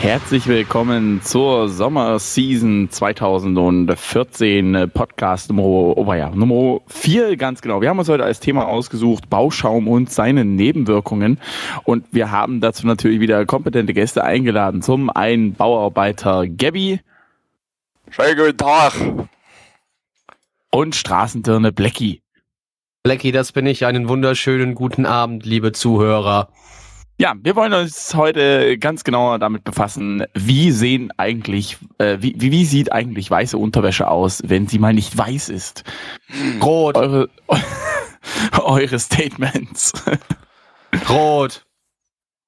Herzlich willkommen zur Sommerseason 2014 Podcast Nummer, oh ja, Nummer 4 ganz genau. Wir haben uns heute als Thema ausgesucht Bauschaum und seine Nebenwirkungen und wir haben dazu natürlich wieder kompetente Gäste eingeladen. Zum einen Bauarbeiter Gabby. Schönen guten Tag. Und Straßendirne Blackie. Blackie, das bin ich. Einen wunderschönen guten Abend, liebe Zuhörer. Ja, wir wollen uns heute ganz genau damit befassen, wie sehen eigentlich, äh, wie, wie sieht eigentlich weiße Unterwäsche aus, wenn sie mal nicht weiß ist? Rot. Eure, eure Statements. Rot.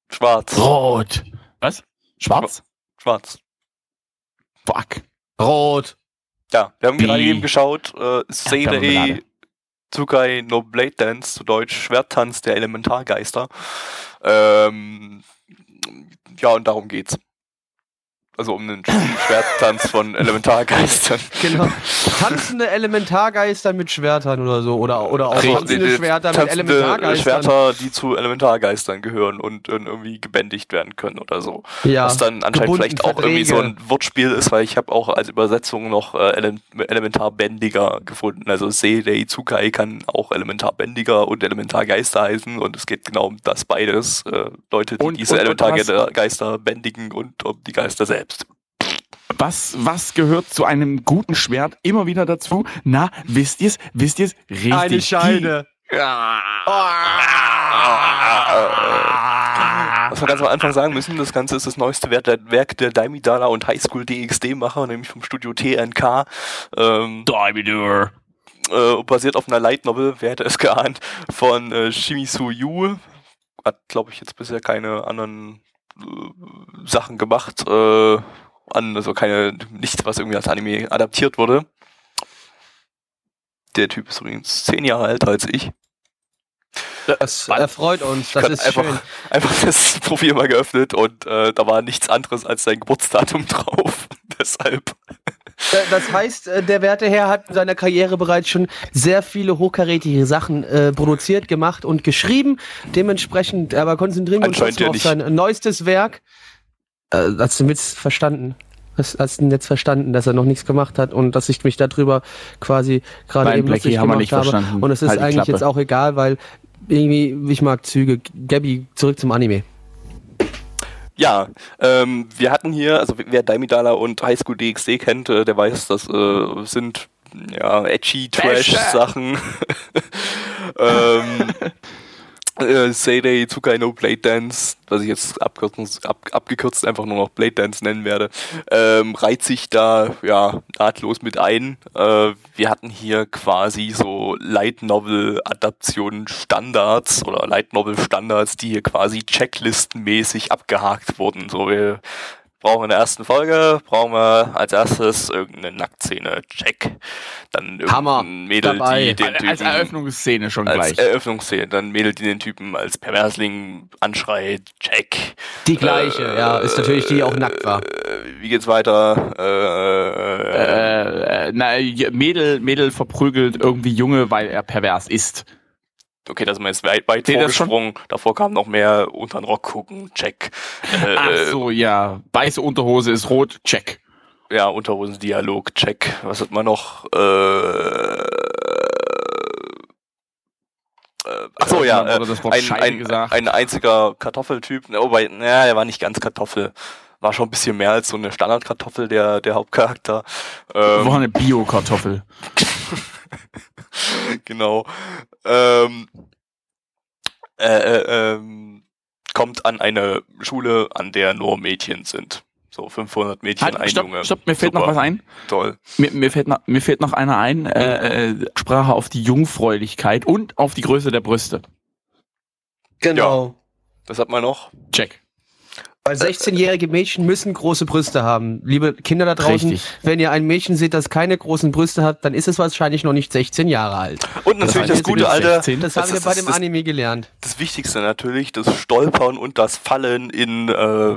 Schwarz. Rot. Was? Schwarz? Schwarz. Fuck. Rot. Ja, wir haben Wie? gerade eben geschaut, äh, Marmelade. Tsukai no Blade Dance, zu Deutsch Schwerttanz der Elementargeister. Ähm, ja, und darum geht's. Also um einen Schwerttanz von Elementargeistern. Genau. Tanzende Elementargeister mit Schwertern oder so. Oder, oder auch tanzende die- die Schwerter mit Elementargeistern. Schwerter, die zu Elementargeistern gehören und äh, irgendwie gebändigt werden können oder so. Ja. Was dann anscheinend gebunden, vielleicht auch irgendwie so Verträge. ein Wortspiel ist, weil ich habe auch als Übersetzung noch äh, Ele Elementarbändiger gefunden. Also Seirei Tsukai kann auch Elementarbändiger und Elementargeister heißen und es geht genau um das beides. Äh, Leute, die Und- diese und- und Elementargeister bändigen und um die Geister selbst. Was, was gehört zu einem guten Schwert immer wieder dazu? Na, wisst ihr's? Wisst ihr's? Richtig. Eine Scheide. Was wir ganz am Anfang sagen müssen, das Ganze ist das neueste Werk der, Daimidala und Highschool DxD-Macher, nämlich vom Studio TNK. Ähm, Dividor. äh, basiert auf einer Light Novel, wer hätte es geahnt, von äh, Shimizu Yu. Hat, glaube ich, jetzt bisher keine anderen Sachen gemacht. Äh, an, also keine, nichts, was irgendwie als Anime adaptiert wurde. Der Typ ist übrigens zehn Jahre älter als ich. Das erfreut uns. Das ist einfach, schön. einfach das Profil mal geöffnet und äh, da war nichts anderes als sein Geburtsdatum drauf. Deshalb. Äh, Das heißt, äh, der werte Herr hat in seiner Karriere bereits schon sehr viele hochkarätige Sachen äh, produziert, gemacht und geschrieben. Dementsprechend, aber konzentrieren wir uns ja auf sein neuestes Werk. Äh, hast du jetzt verstanden? Hast, hast du jetzt verstanden, dass er noch nichts gemacht hat und dass ich mich darüber quasi gerade eben lustig gemacht nicht habe? verstanden. Und es ist Halt eigentlich Klappe. jetzt auch egal, weil irgendwie, ich mag Züge. Gabby, zurück zum Anime. Ja, ähm, wir hatten hier, also wer Daimidala und Highschool DxD kennt, äh, der weiß, das äh, sind ja edgy Trash-Sachen. ähm, äh, Seirei Tsukai no Blade Dance, was ich jetzt ab, abgekürzt einfach nur noch Blade Dance nennen werde, ähm, reiht sich da ja nahtlos mit ein. Äh, wir hatten hier quasi so Light Novel Adaptionen Standards oder Light Novel Standards, die hier quasi checklistenmäßig abgehakt wurden. So wir brauchen in der ersten Folge, brauchen wir als erstes irgendeine Nacktszene, check. Dann Hammer, irgendein Mädel, dabei. die den Typen Als Eröffnungsszene schon als gleich. Eröffnungsszene, dann Mädel, die den Typen als Perversling anschreit, check. Die gleiche, ja, ist natürlich die, die auch nackt war. Äh, wie geht's weiter? Äh, äh, äh, na, Mädel, Mädel verprügelt irgendwie Junge, weil er pervers ist. Okay, das ist jetzt weit, weit schon? vorgesprungen. Davor kam noch mehr unter den Rock gucken, check. Äh, Ach so, ja. Weiße Unterhose ist rot, check. Ja, Unterhosendialog, check. Was hat man noch? Äh, äh, ach so, ja, äh, das Wort ein, ein, ein einziger Kartoffeltyp. Na, Wobei, naja, er war nicht ganz Kartoffel. War schon ein bisschen mehr als so eine Standardkartoffel, der, der Hauptcharakter. Ähm, War eine Bio-Kartoffel. genau. Ähm, äh, äh, ähm, kommt an eine Schule, an der nur Mädchen sind. So 500 Mädchen, ein Halt, stopp, Junge. stopp, mir fällt Super, noch was ein. Toll. Mir, mir, fällt noch, mir fällt noch einer ein. Äh, äh, Sprache auf die Jungfräulichkeit und auf die Größe der Brüste. Genau. Was hat man noch? Check. Weil 16-jährige Mädchen müssen große Brüste haben. Liebe Kinder da draußen, Richtig. wenn ihr ein Mädchen seht, das keine großen Brüste hat, dann ist es wahrscheinlich noch nicht 16 Jahre alt. Und natürlich das, heißt, gute sie wird alte, 16. Das, Das haben wir bei das dem ist- Anime gelernt. das Wichtigste natürlich, das Stolpern und das Fallen in äh,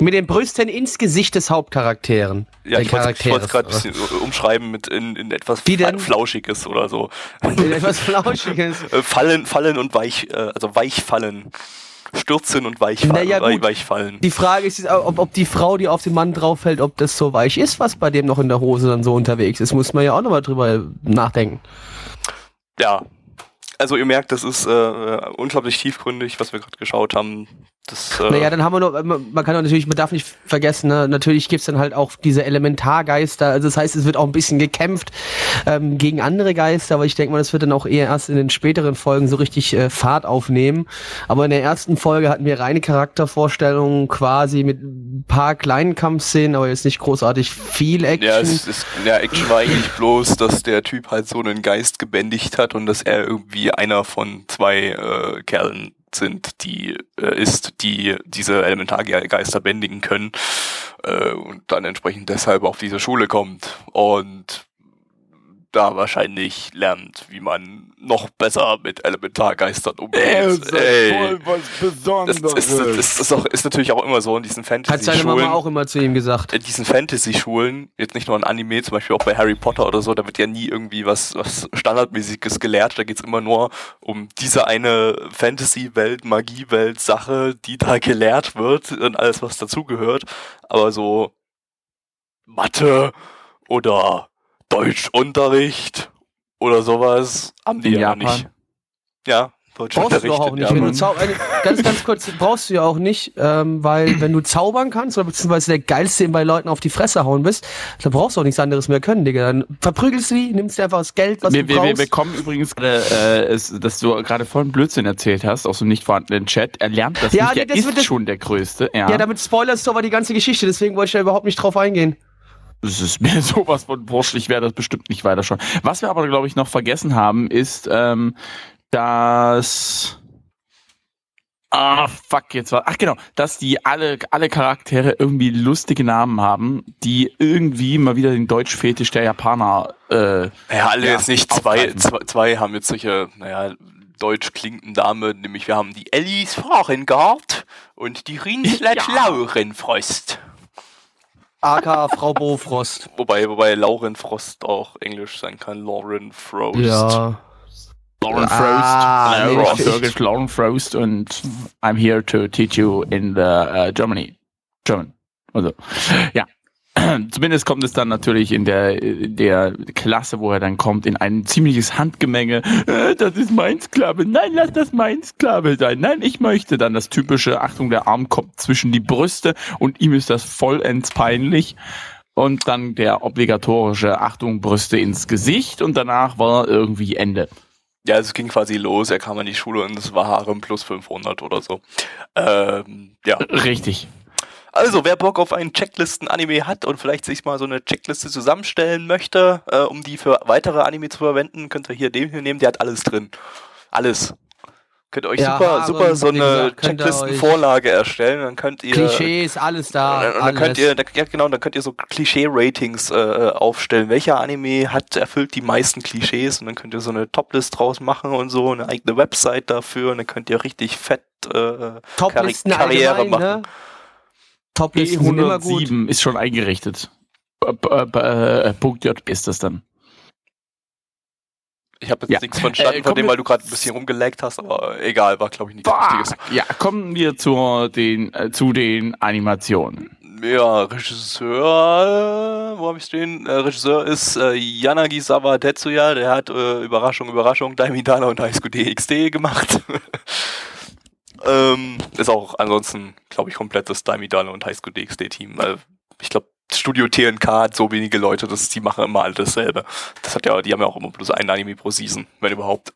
Mit den Brüsten ins Gesicht des Hauptcharakteren. Ja, ich wollte es gerade ein bisschen umschreiben mit in, in etwas Wie denn? Flauschiges oder so. In etwas Flauschiges. Äh, fallen, fallen und weich, äh, also weich fallen. Stürzen und weich, fallen, Naja, gut. weich fallen. Die Frage ist, ob, ob die Frau, die auf den Mann drauffällt, ob das so weich ist, was bei dem noch in der Hose dann so unterwegs ist. Muss man ja auch nochmal drüber nachdenken. Ja. Also ihr merkt, das ist äh, unglaublich tiefgründig, was wir gerade geschaut haben. Das, äh, Naja, dann haben wir noch, man kann auch natürlich, man darf nicht vergessen, ne, natürlich gibt's dann halt auch diese Elementargeister. Also das heißt, es wird auch ein bisschen gekämpft ähm, gegen andere Geister, aber ich denke mal, das wird dann auch eher erst in den späteren Folgen so richtig äh, Fahrt aufnehmen. Aber in der ersten Folge hatten wir reine Charaktervorstellungen quasi mit ein paar kleinen Kampfszenen, aber jetzt nicht großartig viel Action. Ja, es ist, ja, Action war eigentlich bloß, dass der Typ halt so einen Geist gebändigt hat und dass er irgendwie einer von zwei äh, Kerlen sind, die äh, ist, die diese Elementargeister bändigen können äh, und dann entsprechend deshalb auf diese Schule kommt. Und da wahrscheinlich lernt, wie man noch besser mit Elementargeistern umgeht. Ey, was das, das, das, das ist, auch, ist natürlich auch immer so in diesen Hat seine Fantasy-Schulen Mama auch immer zu ihm gesagt. in diesen Fantasy-Schulen, jetzt nicht nur in Anime, zum Beispiel auch bei Harry Potter oder so, da wird ja nie irgendwie was, was Standardmäßiges gelehrt. Da geht's immer nur um diese eine Fantasy-Welt, Magie-Welt, Sache, die da gelehrt wird und alles, was dazugehört. Aber so Mathe oder Deutschunterricht oder sowas haben die ja nicht. Ja, Brauchst du doch auch nicht. Wenn du zau eine, ganz, ganz kurz, brauchst du ja auch nicht, ähm, weil wenn du zaubern kannst oder beziehungsweise der Geilste bei Leuten auf die Fresse hauen bist, dann brauchst du auch nichts anderes mehr können, Digga. Dann verprügelst du die, nimmst dir einfach das Geld, was Wir, du wir, wir brauchst. bekommen übrigens gerade, äh, dass du gerade vorhin Blödsinn erzählt hast, aus dem nicht vorhandenen Chat. Er lernt das Ja, nicht, nee, er das ist schon der Größte. Ja, ja, damit spoilerst du aber die ganze Geschichte, deswegen wollte ich da überhaupt nicht drauf eingehen. Das ist mir sowas von wurscht, ich werde das bestimmt nicht weiter schauen. Was wir aber, glaube ich, noch vergessen haben, ist, ähm, dass... Ah, fuck, jetzt war. Ach genau, dass die alle, alle Charaktere irgendwie lustige Namen haben, die irgendwie mal wieder den Deutschfetisch der Japaner äh, Naja, alle Ja, jetzt nicht. Zwei, zwei, zwei haben jetzt solche, naja, deutsch klingenden Damen, nämlich wir haben die Ellis Fahrengart und die Rinslet Ja. Laurenfrost. AK Frau Bofrost. Wobei, wobei Lauren Frost auch Englisch sein kann. Lauren Frost. Ja. Lauren Ah, Frost. nee, Hello, I'm ich- Birgit Lauren Frost und I'm here to teach you in the uh, Germany. German. Also, ja. Zumindest kommt es dann natürlich in der, in der Klasse, wo er dann kommt, in ein ziemliches Handgemenge. Äh, das ist mein Sklave. Nein, lass das mein Sklave sein. Nein, ich möchte dann das typische, Achtung, der Arm kommt zwischen die Brüste und ihm ist das vollends peinlich. Und dann der obligatorische Achtung, Brüste ins Gesicht und danach war irgendwie Ende. Ja, es ging quasi los. Er kam an die Schule und es war Harem plus 500 oder so. Ähm, ja. Richtig. Also, wer Bock auf einen Checklisten-Anime hat und vielleicht sich mal so eine Checkliste zusammenstellen möchte, äh, um die für weitere Anime zu verwenden, könnt ihr hier den hier nehmen, der hat alles drin. Alles. Könnt ihr euch Ja, super, super so eine Checklistenvorlage erstellen, dann könnt ihr Klischees, alles da. und dann, dann alles. könnt ihr, ja genau, dann könnt ihr so Klischee-Ratings äh, aufstellen. Welcher Anime hat erfüllt die meisten Klischees und dann könnt ihr so eine Toplist draus machen und so, eine eigene Website dafür und dann könnt ihr richtig fett äh, Karri- Karriere allgemein, machen. ne? Toplisten sind immer gut. E107 ist schon eingerichtet. Äh, Punkt J ist das dann. Ich habe jetzt Ja. nichts verstanden Äh, von dem, weil du gerade ein bisschen rumgelaggt hast, aber egal, war glaube ich nichts Wichtiges. Ja, kommen wir zur, den, äh, zu den Animationen. Ja, Regisseur, wo habe ich stehen? Äh, Regisseur ist äh, Yanagisawa Tetsuya, der hat äh, Überraschung, Überraschung, Daimidana und High School DxD gemacht. ähm, ist auch ansonsten, glaube ich, komplett das Daimidana und High School DxD Team. Weil ich glaube, Studio TNK hat so wenige Leute, dass die machen immer alle dasselbe. Das hat ja, die haben ja auch immer bloß ein Anime pro Season, wenn überhaupt.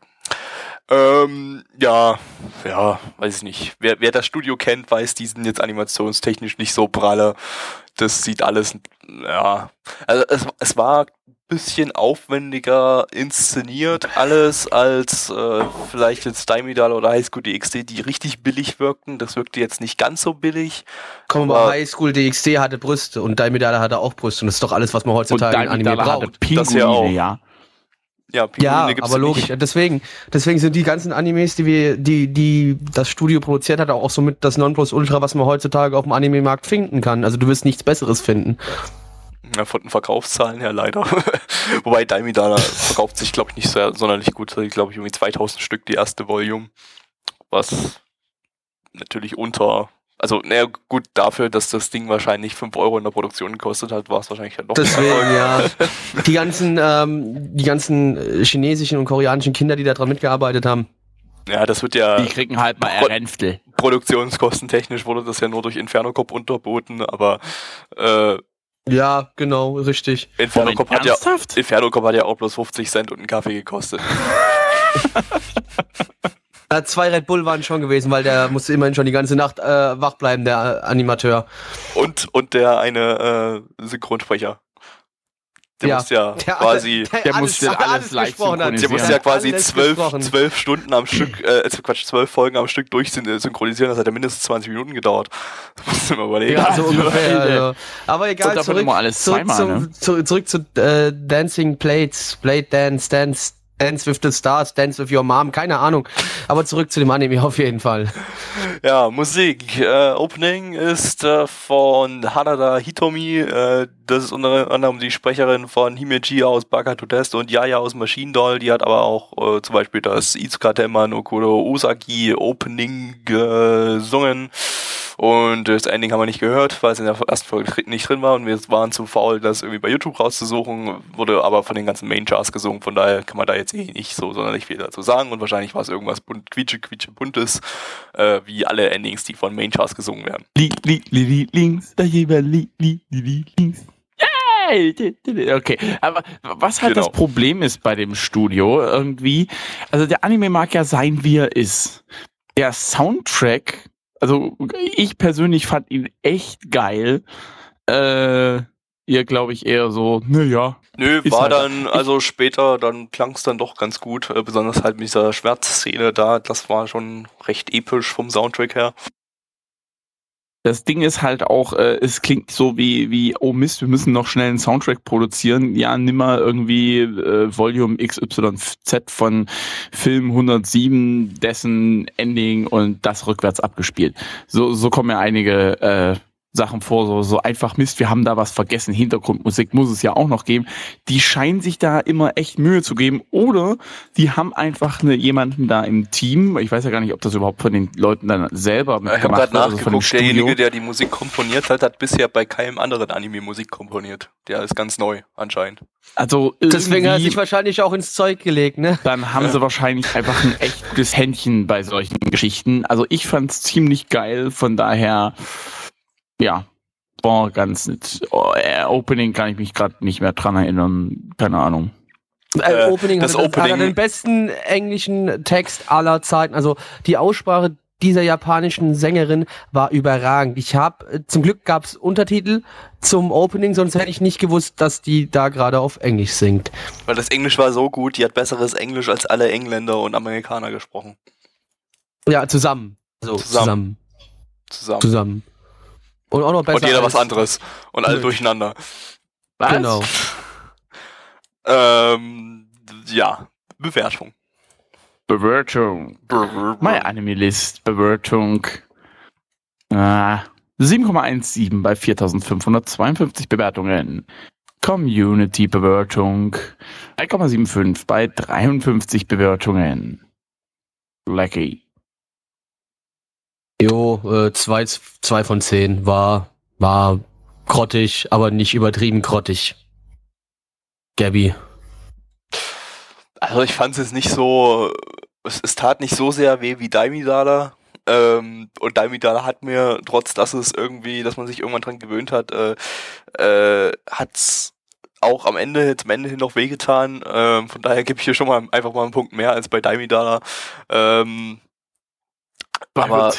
Ähm, ja, ja, weiß ich nicht. Wer, wer das Studio kennt, weiß, die sind jetzt animationstechnisch nicht so pralle. Das sieht alles, ja. Also es, es war bisschen aufwendiger inszeniert alles als äh, vielleicht jetzt Daimidal oder High School DxD, die richtig billig wirkten. Das wirkte jetzt nicht ganz so billig. Komm, Aber- aber High School DxD hatte Brüste und Daimedala hatte auch Brüste und das ist doch alles, was man Und heutzutage in Anime braucht. Das hier auch. Pinguine, ja. ja, ja aber logisch. Nicht. Deswegen, deswegen sind die ganzen Animes, die wir, die, die das Studio produziert hat, auch somit das Nonplusultra, was man heutzutage auf dem Anime-Markt finden kann. Also du wirst nichts Besseres finden. Ja, von den Verkaufszahlen her leider. Wobei Daimidana verkauft sich, glaube ich, nicht so sonderlich gut. Ich glaube, ich irgendwie 2000 Stück die erste Volume. Was natürlich unter also, naja, gut, dafür, dass das Ding wahrscheinlich 5 Euro in der Produktion gekostet hat, war es wahrscheinlich halt doch Deswegen, ja. Die ganzen, ähm, die ganzen äh, chinesischen und koreanischen Kinder, die da dran mitgearbeitet haben. Ja, das wird ja. Die kriegen halt mal Pro Erränftel. Produktionskostentechnisch wurde das ja nur durch Inferno Cop unterboten, aber äh, ja, genau, richtig. Inferno Cop hat ja Inferno Cop hat ja auch bloß 50 Cent und einen Kaffee gekostet. Äh, zwei Red Bull waren schon gewesen, weil der musste immerhin schon die ganze Nacht äh, wach bleiben, der Animateur. Und, und der eine äh, Synchronsprecher. Der ja, muss ja der quasi, der, der alles, muss alles, alles live Der muss ja quasi zwölf, zwölf Stunden am Stück, äh, also Quatsch, zwölf Folgen am Stück durchsynchronisieren. Das hat ja mindestens 20 Minuten gedauert. Das musst du mal überlegen. Ja, so ungefähr. Also. Aber egal, zurück, zweimal, ne? zurück, zurück zu äh, Dancing Plates, Blade Dance, Dance Dance with the Stars, Dance with Your Mom, keine Ahnung. Aber zurück zu dem Anime auf jeden Fall. Ja, Musik. Äh, Opening ist äh, von Hanada Hitomi. Äh, das ist unter anderem die Sprecherin von Himeji aus Baka to Test und Yaya aus Machine Doll. Die hat aber auch äh, zum Beispiel das Itsuka Tenma no Kuro Usagi Opening gesungen. Und das Ending haben wir nicht gehört, weil es in der ersten Folge nicht drin war und wir waren zu faul, das irgendwie bei YouTube rauszusuchen, wurde aber von den ganzen Main Charts gesungen, von daher kann man da jetzt eh nicht so sonderlich viel dazu sagen und wahrscheinlich war es irgendwas bunt, quietsche, quietsche, buntes, äh, wie alle Endings, die von Main Charts gesungen werden. Li, li, li, li, links, da li, li, li, li, links. Okay, aber was halt genau. das Problem ist bei dem Studio irgendwie, also der Anime mag ja sein, wie er ist. Der Soundtrack also ich persönlich fand ihn echt geil. Äh, ihr glaube ich eher so, naja. Nö, war halt dann, also später, dann klang es dann doch ganz gut, äh, besonders halt mit dieser Schmerzszene da, das war schon recht episch vom Soundtrack her. Das Ding ist halt auch, äh, es klingt so wie, wie, oh Mist, wir müssen noch schnell einen Soundtrack produzieren. Ja, nimm mal irgendwie äh, Volume XYZ von Film 107, dessen Ending und das rückwärts abgespielt. So, so kommen ja einige äh, Sachen vor, so, so einfach Mist, wir haben da was vergessen, Hintergrundmusik muss es ja auch noch geben. Die scheinen sich da immer echt Mühe zu geben oder die haben einfach eine, jemanden da im Team, ich weiß ja gar nicht, ob das überhaupt von den Leuten dann selber Ich habe gerade nachgeguckt, also derjenige, der die Musik komponiert hat, hat bisher bei keinem anderen Anime Musik komponiert. Der ist ganz neu, anscheinend. Also Deswegen hat er sich wahrscheinlich auch ins Zeug gelegt, ne? Dann haben ja. sie wahrscheinlich einfach ein echt gutes Händchen bei solchen Geschichten. Also ich fand's ziemlich geil, von daher ja, war ganz nett. Oh, äh, Opening kann ich mich gerade nicht mehr dran erinnern. Keine Ahnung. Äh, äh Opening, das hat, Opening hat den besten englischen Text aller Zeiten. Also die Aussprache dieser japanischen Sängerin war überragend. Ich habe äh, zum Glück gab es Untertitel zum Opening, sonst hätte ich nicht gewusst, dass die da gerade auf Englisch singt. Weil das Englisch war so gut, die hat besseres Englisch als alle Engländer und Amerikaner gesprochen. Ja, zusammen. So, zusammen. Zusammen. zusammen. zusammen. Und auch noch besser. Und jeder was anderes. Und alle durcheinander. Was? Genau. ähm, ja, Bewertung. Bewertung. My Anime List. Bewertung. Ah, 7,17 bei 4552 Bewertungen. Community Bewertung 3,75 bei 53 Bewertungen. Lucky. Jo, äh, zwei, zwei von zehn war, war grottig, aber nicht übertrieben grottig. Gabby. Also ich fand es jetzt nicht so, es, es tat nicht so sehr weh wie Daimidala. Ähm, und Daimidala hat mir, trotz dass es irgendwie, dass man sich irgendwann dran gewöhnt hat, äh, äh, hat's auch am Ende, zum Ende hin noch wehgetan. Ähm, von daher gebe ich hier schon mal einfach mal einen Punkt mehr als bei Daimidala. Ähm, aber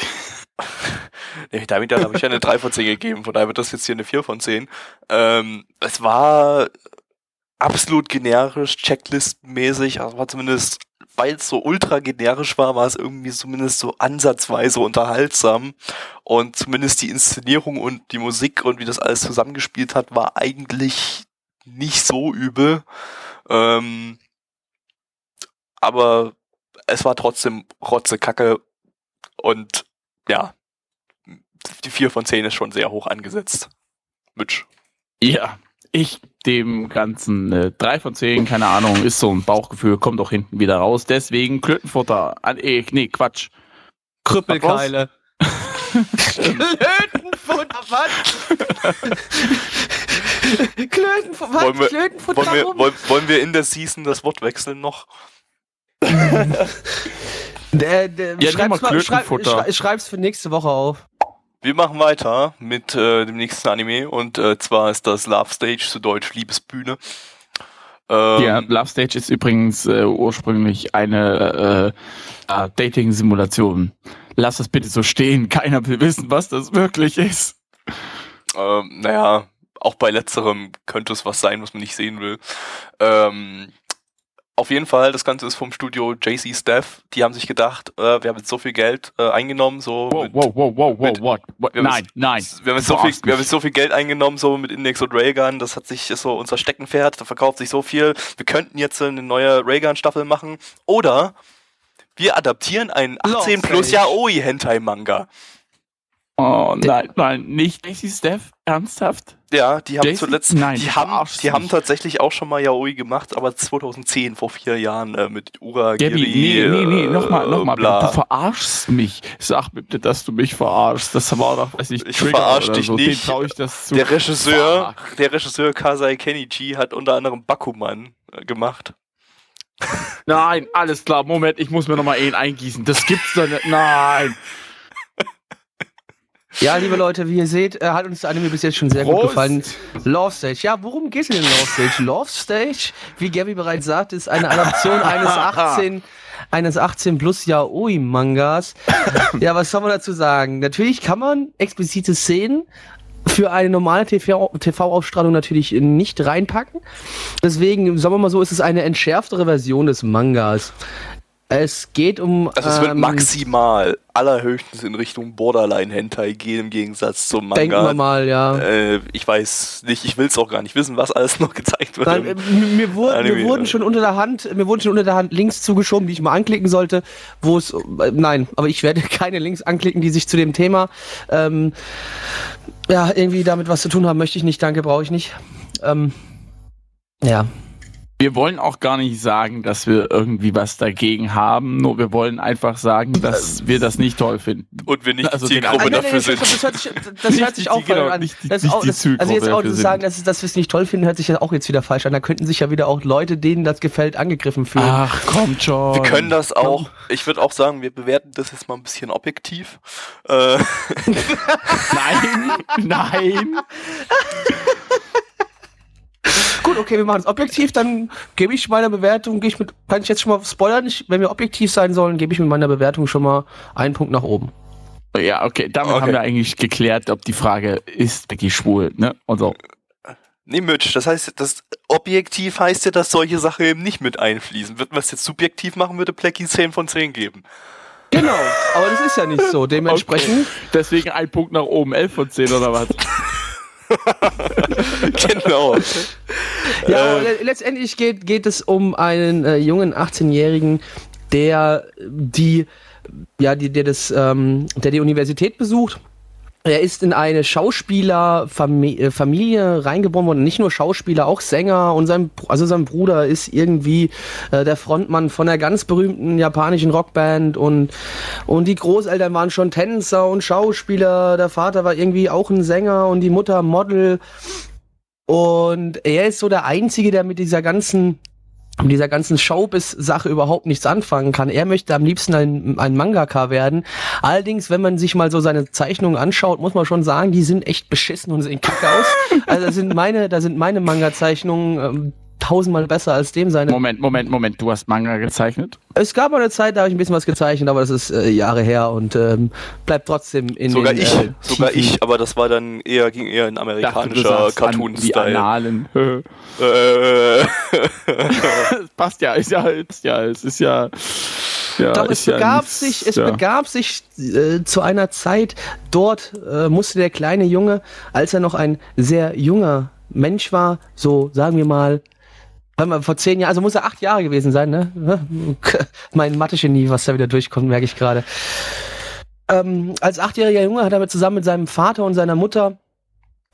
nee, damit habe ich ja eine 3 von 10 gegeben, von daher wird das jetzt hier eine 4 von 10. Ähm, es war absolut generisch, Checklist-mäßig, also war zumindest, weil es so ultra generisch war, war es irgendwie zumindest so ansatzweise unterhaltsam und zumindest die Inszenierung und die Musik und wie das alles zusammengespielt hat, war eigentlich nicht so übel. Ähm, aber es war trotzdem Rotzekacke und ja, die 4 von 10 ist schon sehr hoch angesetzt. Mitch. Ja, ich dem Ganzen äh, 3 von 10, keine Ahnung, ist so ein Bauchgefühl, kommt auch hinten wieder raus. Deswegen Klötenfutter. An, eh, nee, Quatsch. Krüppelkeile. Klötenfutter, was? Klötenfutter, was? Wollen wir, Klötenfutter, wollen, wir, wollen wir in der Season das Wort wechseln noch? Der, der, Ja, schreib's, nimm mal schreib, Klötenfutter. schrei- schreib's für nächste Woche auf. Wir machen weiter mit äh, dem nächsten Anime und äh, zwar ist das Love Stage, zu Deutsch Liebesbühne. Ähm, Ja, Love Stage ist übrigens äh, ursprünglich eine äh, äh, Dating-Simulation. Lass das bitte so stehen. Keiner will wissen, was das wirklich ist. Ähm, naja, auch bei letzterem könnte es was sein, was man nicht sehen will. Ähm, auf jeden Fall, das Ganze ist vom Studio JC Staff. Die haben sich gedacht, äh, wir haben jetzt so viel Geld äh, eingenommen, so Wow, mit, wow, wow, wow, wow, what? what? wir haben Nein, nein. wir haben, jetzt so viel, wir haben jetzt so viel Geld eingenommen, so mit Index und Raygun, das hat sich ist so unser Steckenpferd, da verkauft sich so viel. Wir könnten jetzt eine neue Raygun-Staffel machen. Oder wir adaptieren einen Love 18 plus Stage. Yaoi-Hentai-Manga. Oh nein, nein, nicht JC Steph? Ernsthaft? Ja, die haben JC? zuletzt, Nein, die haben, die haben tatsächlich auch schon mal Yaoi gemacht, aber 2010, vor vier Jahren, äh, mit Ura Gabby, Giri, nee, nee, nee, nochmal, nochmal, du verarschst mich. Sag bitte, dass du mich verarschst. Das war doch, weiß ich, Ich verarsch dich so. nicht. Ich das zu. Der Regisseur, Fuck. der Regisseur Kasai Kenichi hat unter anderem Bakuman äh, gemacht. Nein, alles klar, Moment, ich muss mir nochmal einen eingießen. Das gibt's doch nicht. Nein. Ja, liebe Leute, wie ihr seht, äh, hat uns der Anime bis jetzt schon sehr gut Prost. gefallen. Love Stage. Ja, worum geht's in Love Stage? Love Stage, wie Gabby bereits sagt, ist eine Adaption eines 18 eines 18 plus Yaoi Mangas. ja, was soll man dazu sagen? Natürlich kann man explizite Szenen für eine normale TV TV-Ausstrahlung natürlich nicht reinpacken. Deswegen, sagen wir mal so, ist es eine entschärftere Version des Mangas. Es geht um. Also es wird ähm, maximal allerhöchstens in Richtung Borderline Hentai gehen im Gegensatz zum Denken wir Manga. mal, ja. Äh, ich weiß nicht, ich will es auch gar nicht wissen, was alles noch gezeigt wird. Nein, mir, wurden, Anime, mir wurden schon unter der Hand, mir wurden schon unter der Hand Links zugeschoben, die ich mal anklicken sollte, wo es, äh, nein, aber ich werde keine Links anklicken, die sich zu dem Thema, ähm, ja, irgendwie damit was zu tun haben, möchte ich nicht, danke, brauche ich nicht. Ähm, ja. Wir wollen auch gar nicht sagen, dass wir irgendwie was dagegen haben, nur wir wollen einfach sagen, dass wir das nicht toll finden. Und wir nicht Also die Zielgruppe anderen- dafür sind. das hört sich, das hört sich auch genau, falsch an. nicht die- Das nicht auch, die das, also jetzt auch zu sagen, dass, dass wir es nicht toll finden, hört sich ja auch jetzt wieder falsch an. Da könnten sich ja wieder auch Leute, denen das gefällt, angegriffen fühlen. Ach, kommt schon. Wir können das auch, ich würde auch sagen, wir bewerten das jetzt mal ein bisschen objektiv. Äh, Nein, nein. Gut, okay, wir machen es objektiv, dann gebe ich meiner Bewertung, gehe ich mit, kann ich jetzt schon mal spoilern, ich, wenn wir objektiv sein sollen, gebe ich mit meiner Bewertung schon mal einen Punkt nach oben. Ja, okay, damit Okay. haben wir eigentlich geklärt, ob die Frage ist Becky schwul, ne? Und so. nee, Mitch, das heißt, das objektiv heißt ja, dass solche Sachen eben nicht mit einfließen. Würden wir es jetzt subjektiv machen, würde Plecky 10 von 10 geben. Genau, aber das ist ja nicht so. Dementsprechend, Deswegen ein Punkt nach oben, 11 von 10 oder was? genau. ja, Äh. le- letztendlich geht, geht es um einen äh, jungen 18-Jährigen, der die, ja, die, der das, ähm, der die Universität besucht. Er ist in eine Schauspielerfamilie Familie reingeboren worden. Nicht nur Schauspieler, auch Sänger. Und sein, also sein Bruder ist irgendwie äh, der Frontmann von einer ganz berühmten japanischen Rockband. Und, und die Großeltern waren schon Tänzer und Schauspieler. Der Vater war irgendwie auch ein Sänger und die Mutter Model. Und er ist so der Einzige, der mit dieser ganzen mit dieser ganzen Showbiz-Sache überhaupt nichts anfangen kann. Er möchte am liebsten ein, ein Mangaka werden. Allerdings, wenn man sich mal so seine Zeichnungen anschaut, muss man schon sagen, die sind echt beschissen und sehen kacke aus. Also da sind meine, da sind meine Manga-Zeichnungen ähm, tausendmal besser als dem seine. Moment, Moment, Moment, du hast Manga gezeichnet? Es gab mal eine Zeit, da habe ich ein bisschen was gezeichnet, aber das ist äh, Jahre her und ähm, bleibt trotzdem in Sogar den, ich, äh, sogar ich, aber das war dann eher, ging eher in amerikanischer sagst an die Cartoon-Style. Äh, passt ja, ist ja, ist ja, es ist ja. ja Doch, es ja begab nichts, sich, es ja. begab sich äh, zu einer Zeit, dort äh, musste der kleine Junge, als er noch ein sehr junger Mensch war, so sagen wir mal mal, vor zehn Jahren, also muss er acht Jahre gewesen sein, ne? Mein Mathe-Genie, was da wieder durchkommt, merke ich gerade. Ähm, als achtjähriger Junge hat er zusammen mit seinem Vater und seiner Mutter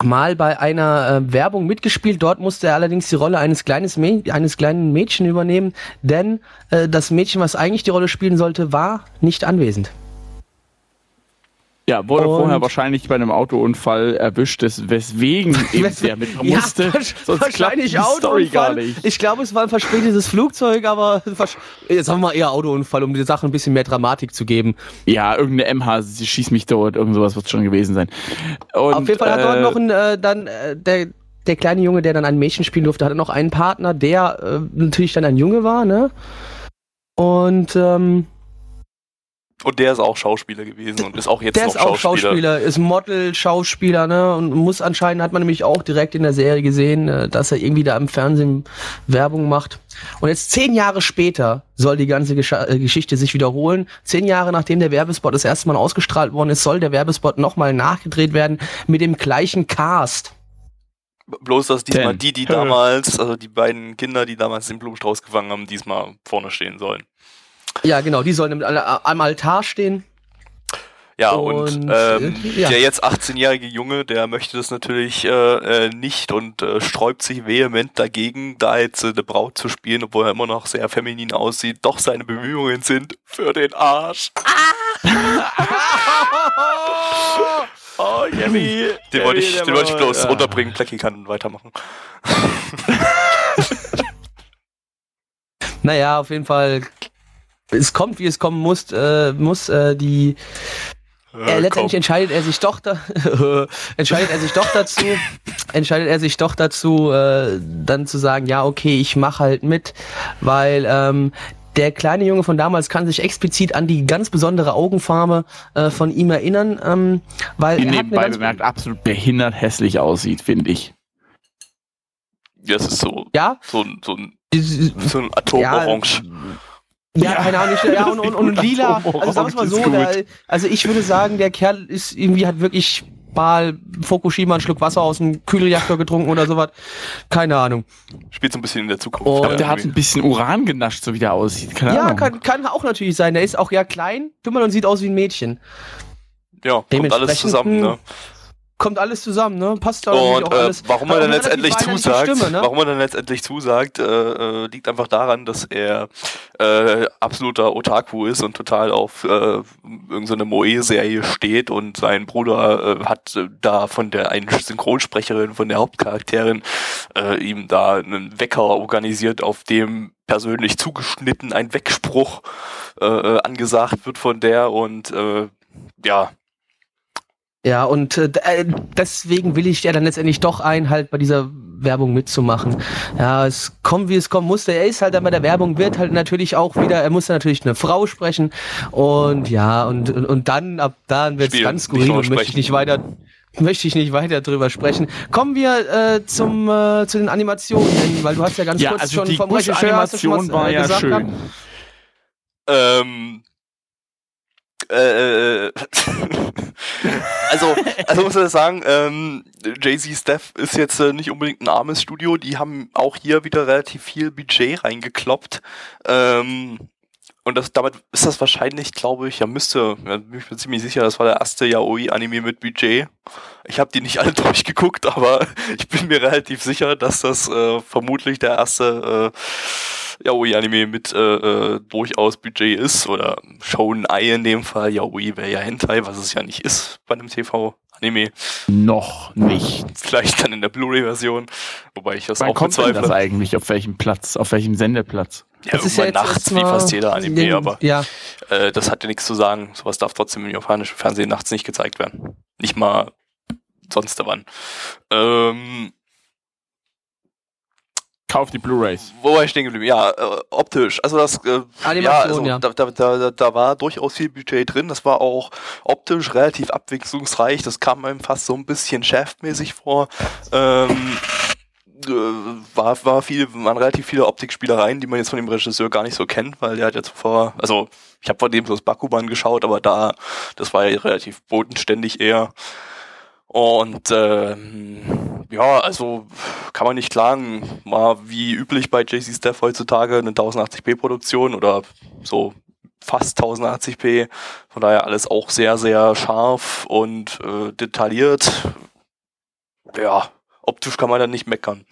mal bei einer äh, Werbung mitgespielt. Dort musste er allerdings die Rolle eines, kleines eines kleinen Mädchen übernehmen, denn äh, das Mädchen, was eigentlich die Rolle spielen sollte, war nicht anwesend. Ja, wurde und vorher wahrscheinlich bei einem Autounfall erwischt, weswegen eben der mit musste. Ja, sonst wahrscheinlich Story gar nicht. Ich glaube, es war ein verspätetes Flugzeug, aber jetzt haben wir mal eher Autounfall, um die Sache ein bisschen mehr Dramatik zu geben. Ja, irgendeine MH, sie schießt mich tot, irgend sowas wird schon gewesen sein. Und, Auf jeden Fall hat äh, dort noch ein, äh, dann, äh, der, der kleine Junge, der dann ein Mädchen spielen durfte, hatte noch einen Partner, der äh, natürlich dann ein Junge war, ne? Und ähm, und der ist auch Schauspieler gewesen und ist auch jetzt der noch ist auch Schauspieler. ist Model, Schauspieler, ne? Und muss anscheinend, hat man nämlich auch direkt in der Serie gesehen, äh, dass er irgendwie da im Fernsehen Werbung macht. Und jetzt zehn Jahre später soll die ganze Gesch äh, Geschichte sich wiederholen. Zehn Jahre nachdem der Werbespot das erste Mal ausgestrahlt worden ist, soll der Werbespot nochmal nachgedreht werden mit dem gleichen Cast. Bloß, dass diesmal Ten. die, die damals, also die beiden Kinder, die damals den Blumenstrauß gefangen haben, diesmal vorne stehen sollen. Ja, genau, die sollen am Altar stehen. Ja, und, und ähm, ja. der jetzt 18-jährige Junge, der möchte das natürlich äh, äh, nicht und äh, sträubt sich vehement dagegen, da jetzt äh, eine Braut zu spielen, obwohl er immer noch sehr feminin aussieht. Doch seine Bemühungen sind für den Arsch. oh, Jemmy. Den wollte ich, den wollte ich bloß ja. unterbringen. Blackie kann weitermachen. naja, auf jeden Fall es kommt, wie es kommen muss, äh, muss äh, die äh, letztendlich entscheidet er sich doch da, entscheidet er sich doch dazu, entscheidet er sich doch dazu, äh, dann zu sagen, ja okay, ich mache halt mit, weil ähm, der kleine Junge von damals kann sich explizit an die ganz besondere Augenfarbe äh, von ihm erinnern, ähm, weil die er nebenbei bemerkt absolut behindert hässlich aussieht, finde ich. Das ist so, ja? so, so, ein, so ein Atomorange. Ja, ja, keine Ahnung, ich, ja, und, und, und lila, also sagen wir mal so, der, also ich würde sagen, der Kerl ist irgendwie, hat wirklich mal Fukushima einen Schluck Wasser aus dem Kühlreaktor getrunken oder sowas. Keine Ahnung. Spielt so ein bisschen in der Zukunft. Und ja, der hat ein bisschen Uran genascht, so wie der aussieht. Keine ja, Ahnung. Kann, kann auch natürlich sein. Der ist auch ja klein, dümmer und sieht aus wie ein Mädchen. Ja, kommt alles zusammen, ne? Kommt alles zusammen, ne? Passt da und, auch äh, alles. Warum er dann letztendlich zusagt, Stimme, ne? warum er dann letztendlich zusagt, äh, äh, liegt einfach daran, dass er äh, absoluter Otaku ist und total auf äh, irgendeine Moe-Serie steht und sein Bruder äh, hat äh, da von der einen Synchronsprecherin, von der Hauptcharakterin äh, ihm da einen Wecker organisiert, auf dem persönlich zugeschnitten ein Wegspruch äh, äh angesagt wird von der und äh, ja, ja, und äh, äh, deswegen will ich ja dann letztendlich doch ein, halt bei dieser Werbung mitzumachen. Ja, es kommt, wie es kommen musste. Er ist halt dann bei der Werbung, wird halt natürlich auch wieder, er muss natürlich eine Frau sprechen. Und ja, und, und, und dann, ab dann wird es ganz skurril und möchte ich nicht weiter möchte ich nicht weiter drüber sprechen. Kommen wir äh, zum äh, zu den Animationen, denn, weil du hast ja ganz ja, kurz also schon die vom Regisseur Animation war äh, ja schön. Ähm, äh, äh also, also muss ich sagen, ähm, Jay-Z Steph ist jetzt äh, nicht unbedingt ein armes Studio, die haben auch hier wieder relativ viel Budget reingekloppt. Ähm, und das, damit ist das wahrscheinlich, glaube ich, ja müsste, ja, bin ich mir ziemlich sicher, das war der erste Yaoi-Anime mit Budget. Ich habe die nicht alle durchgeguckt, aber ich bin mir relativ sicher, dass das äh, vermutlich der erste äh, Yaoi-Anime mit äh, äh, durchaus Budget ist oder Shonen-Ei in dem Fall. Yaoi wäre ja Hentai, was es ja nicht ist bei einem TV-Anime. Noch nicht. Vielleicht dann in der Blu-ray-Version, wobei ich das Wann auch kommt bezweifle. Denn das eigentlich? Auf welchem Platz? Auf welchem Sendeplatz? Ja, das ist ja nachts, wie fast jeder Anime, den, aber ja. äh, das hat ja nichts zu sagen. Sowas darf trotzdem im japanischen Fernsehen nachts nicht gezeigt werden. Nicht mal sonst wann. Ähm, Kauf die Blu-rays. Wo war ich stehen geblieben? Ja, äh, optisch. Also das, äh, ja, also ja. Da, da, da, da war durchaus viel Budget drin. Das war auch optisch relativ abwechslungsreich. Das kam einem fast so ein bisschen Shaft-mäßig vor. Ähm, äh, war, war viel, waren relativ viele Optikspielereien, die man jetzt von dem Regisseur gar nicht so kennt, weil der hat ja zuvor, also ich habe von dem so das Bakuban geschaut, aber da, das war ja relativ bodenständig eher. Und ähm, ja, also kann man nicht klagen. Mal wie üblich bei JC Steph heutzutage eine 1080p Produktion oder so fast 1080p. Von daher alles auch sehr, sehr scharf und äh, detailliert. Ja, optisch kann man dann nicht meckern.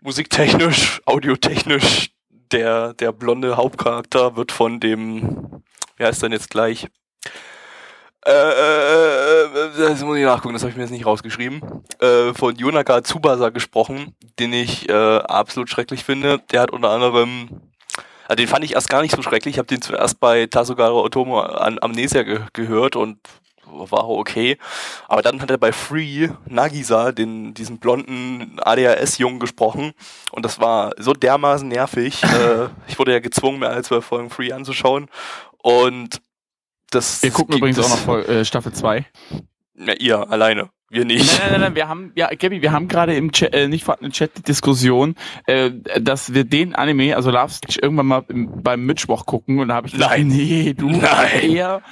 Musiktechnisch, audiotechnisch, der, der blonde Hauptcharakter wird von dem, wer ist denn jetzt gleich? Äh, äh, äh, das muss ich nachgucken, das habe ich mir jetzt nicht rausgeschrieben. Äh, von Yonaka Tsubasa gesprochen, den ich äh, absolut schrecklich finde. Der hat unter anderem also den fand ich erst gar nicht so schrecklich. Ich habe den zuerst bei Tasugara Otomo an Amnesia ge gehört und war okay. Aber dann hat er bei Free Nagisa, den, diesen blonden ADHS-Jungen gesprochen. Und das war so dermaßen nervig. äh, ich wurde ja gezwungen, mir alle zwölf Folgen Free anzuschauen. Und das. Wir gucken übrigens auch noch äh, Staffel 2. Ja, ihr alleine. Wir nicht. Nein, nein, nein, wir haben, ja, Gabby, wir haben gerade im Chat, äh, nicht vorhandenen Chat die Diskussion, äh, dass wir den Anime, also Love Stitch, irgendwann mal im, beim Mittwoch gucken und da habe ich gesagt, Nein. nee, du Nein. eher,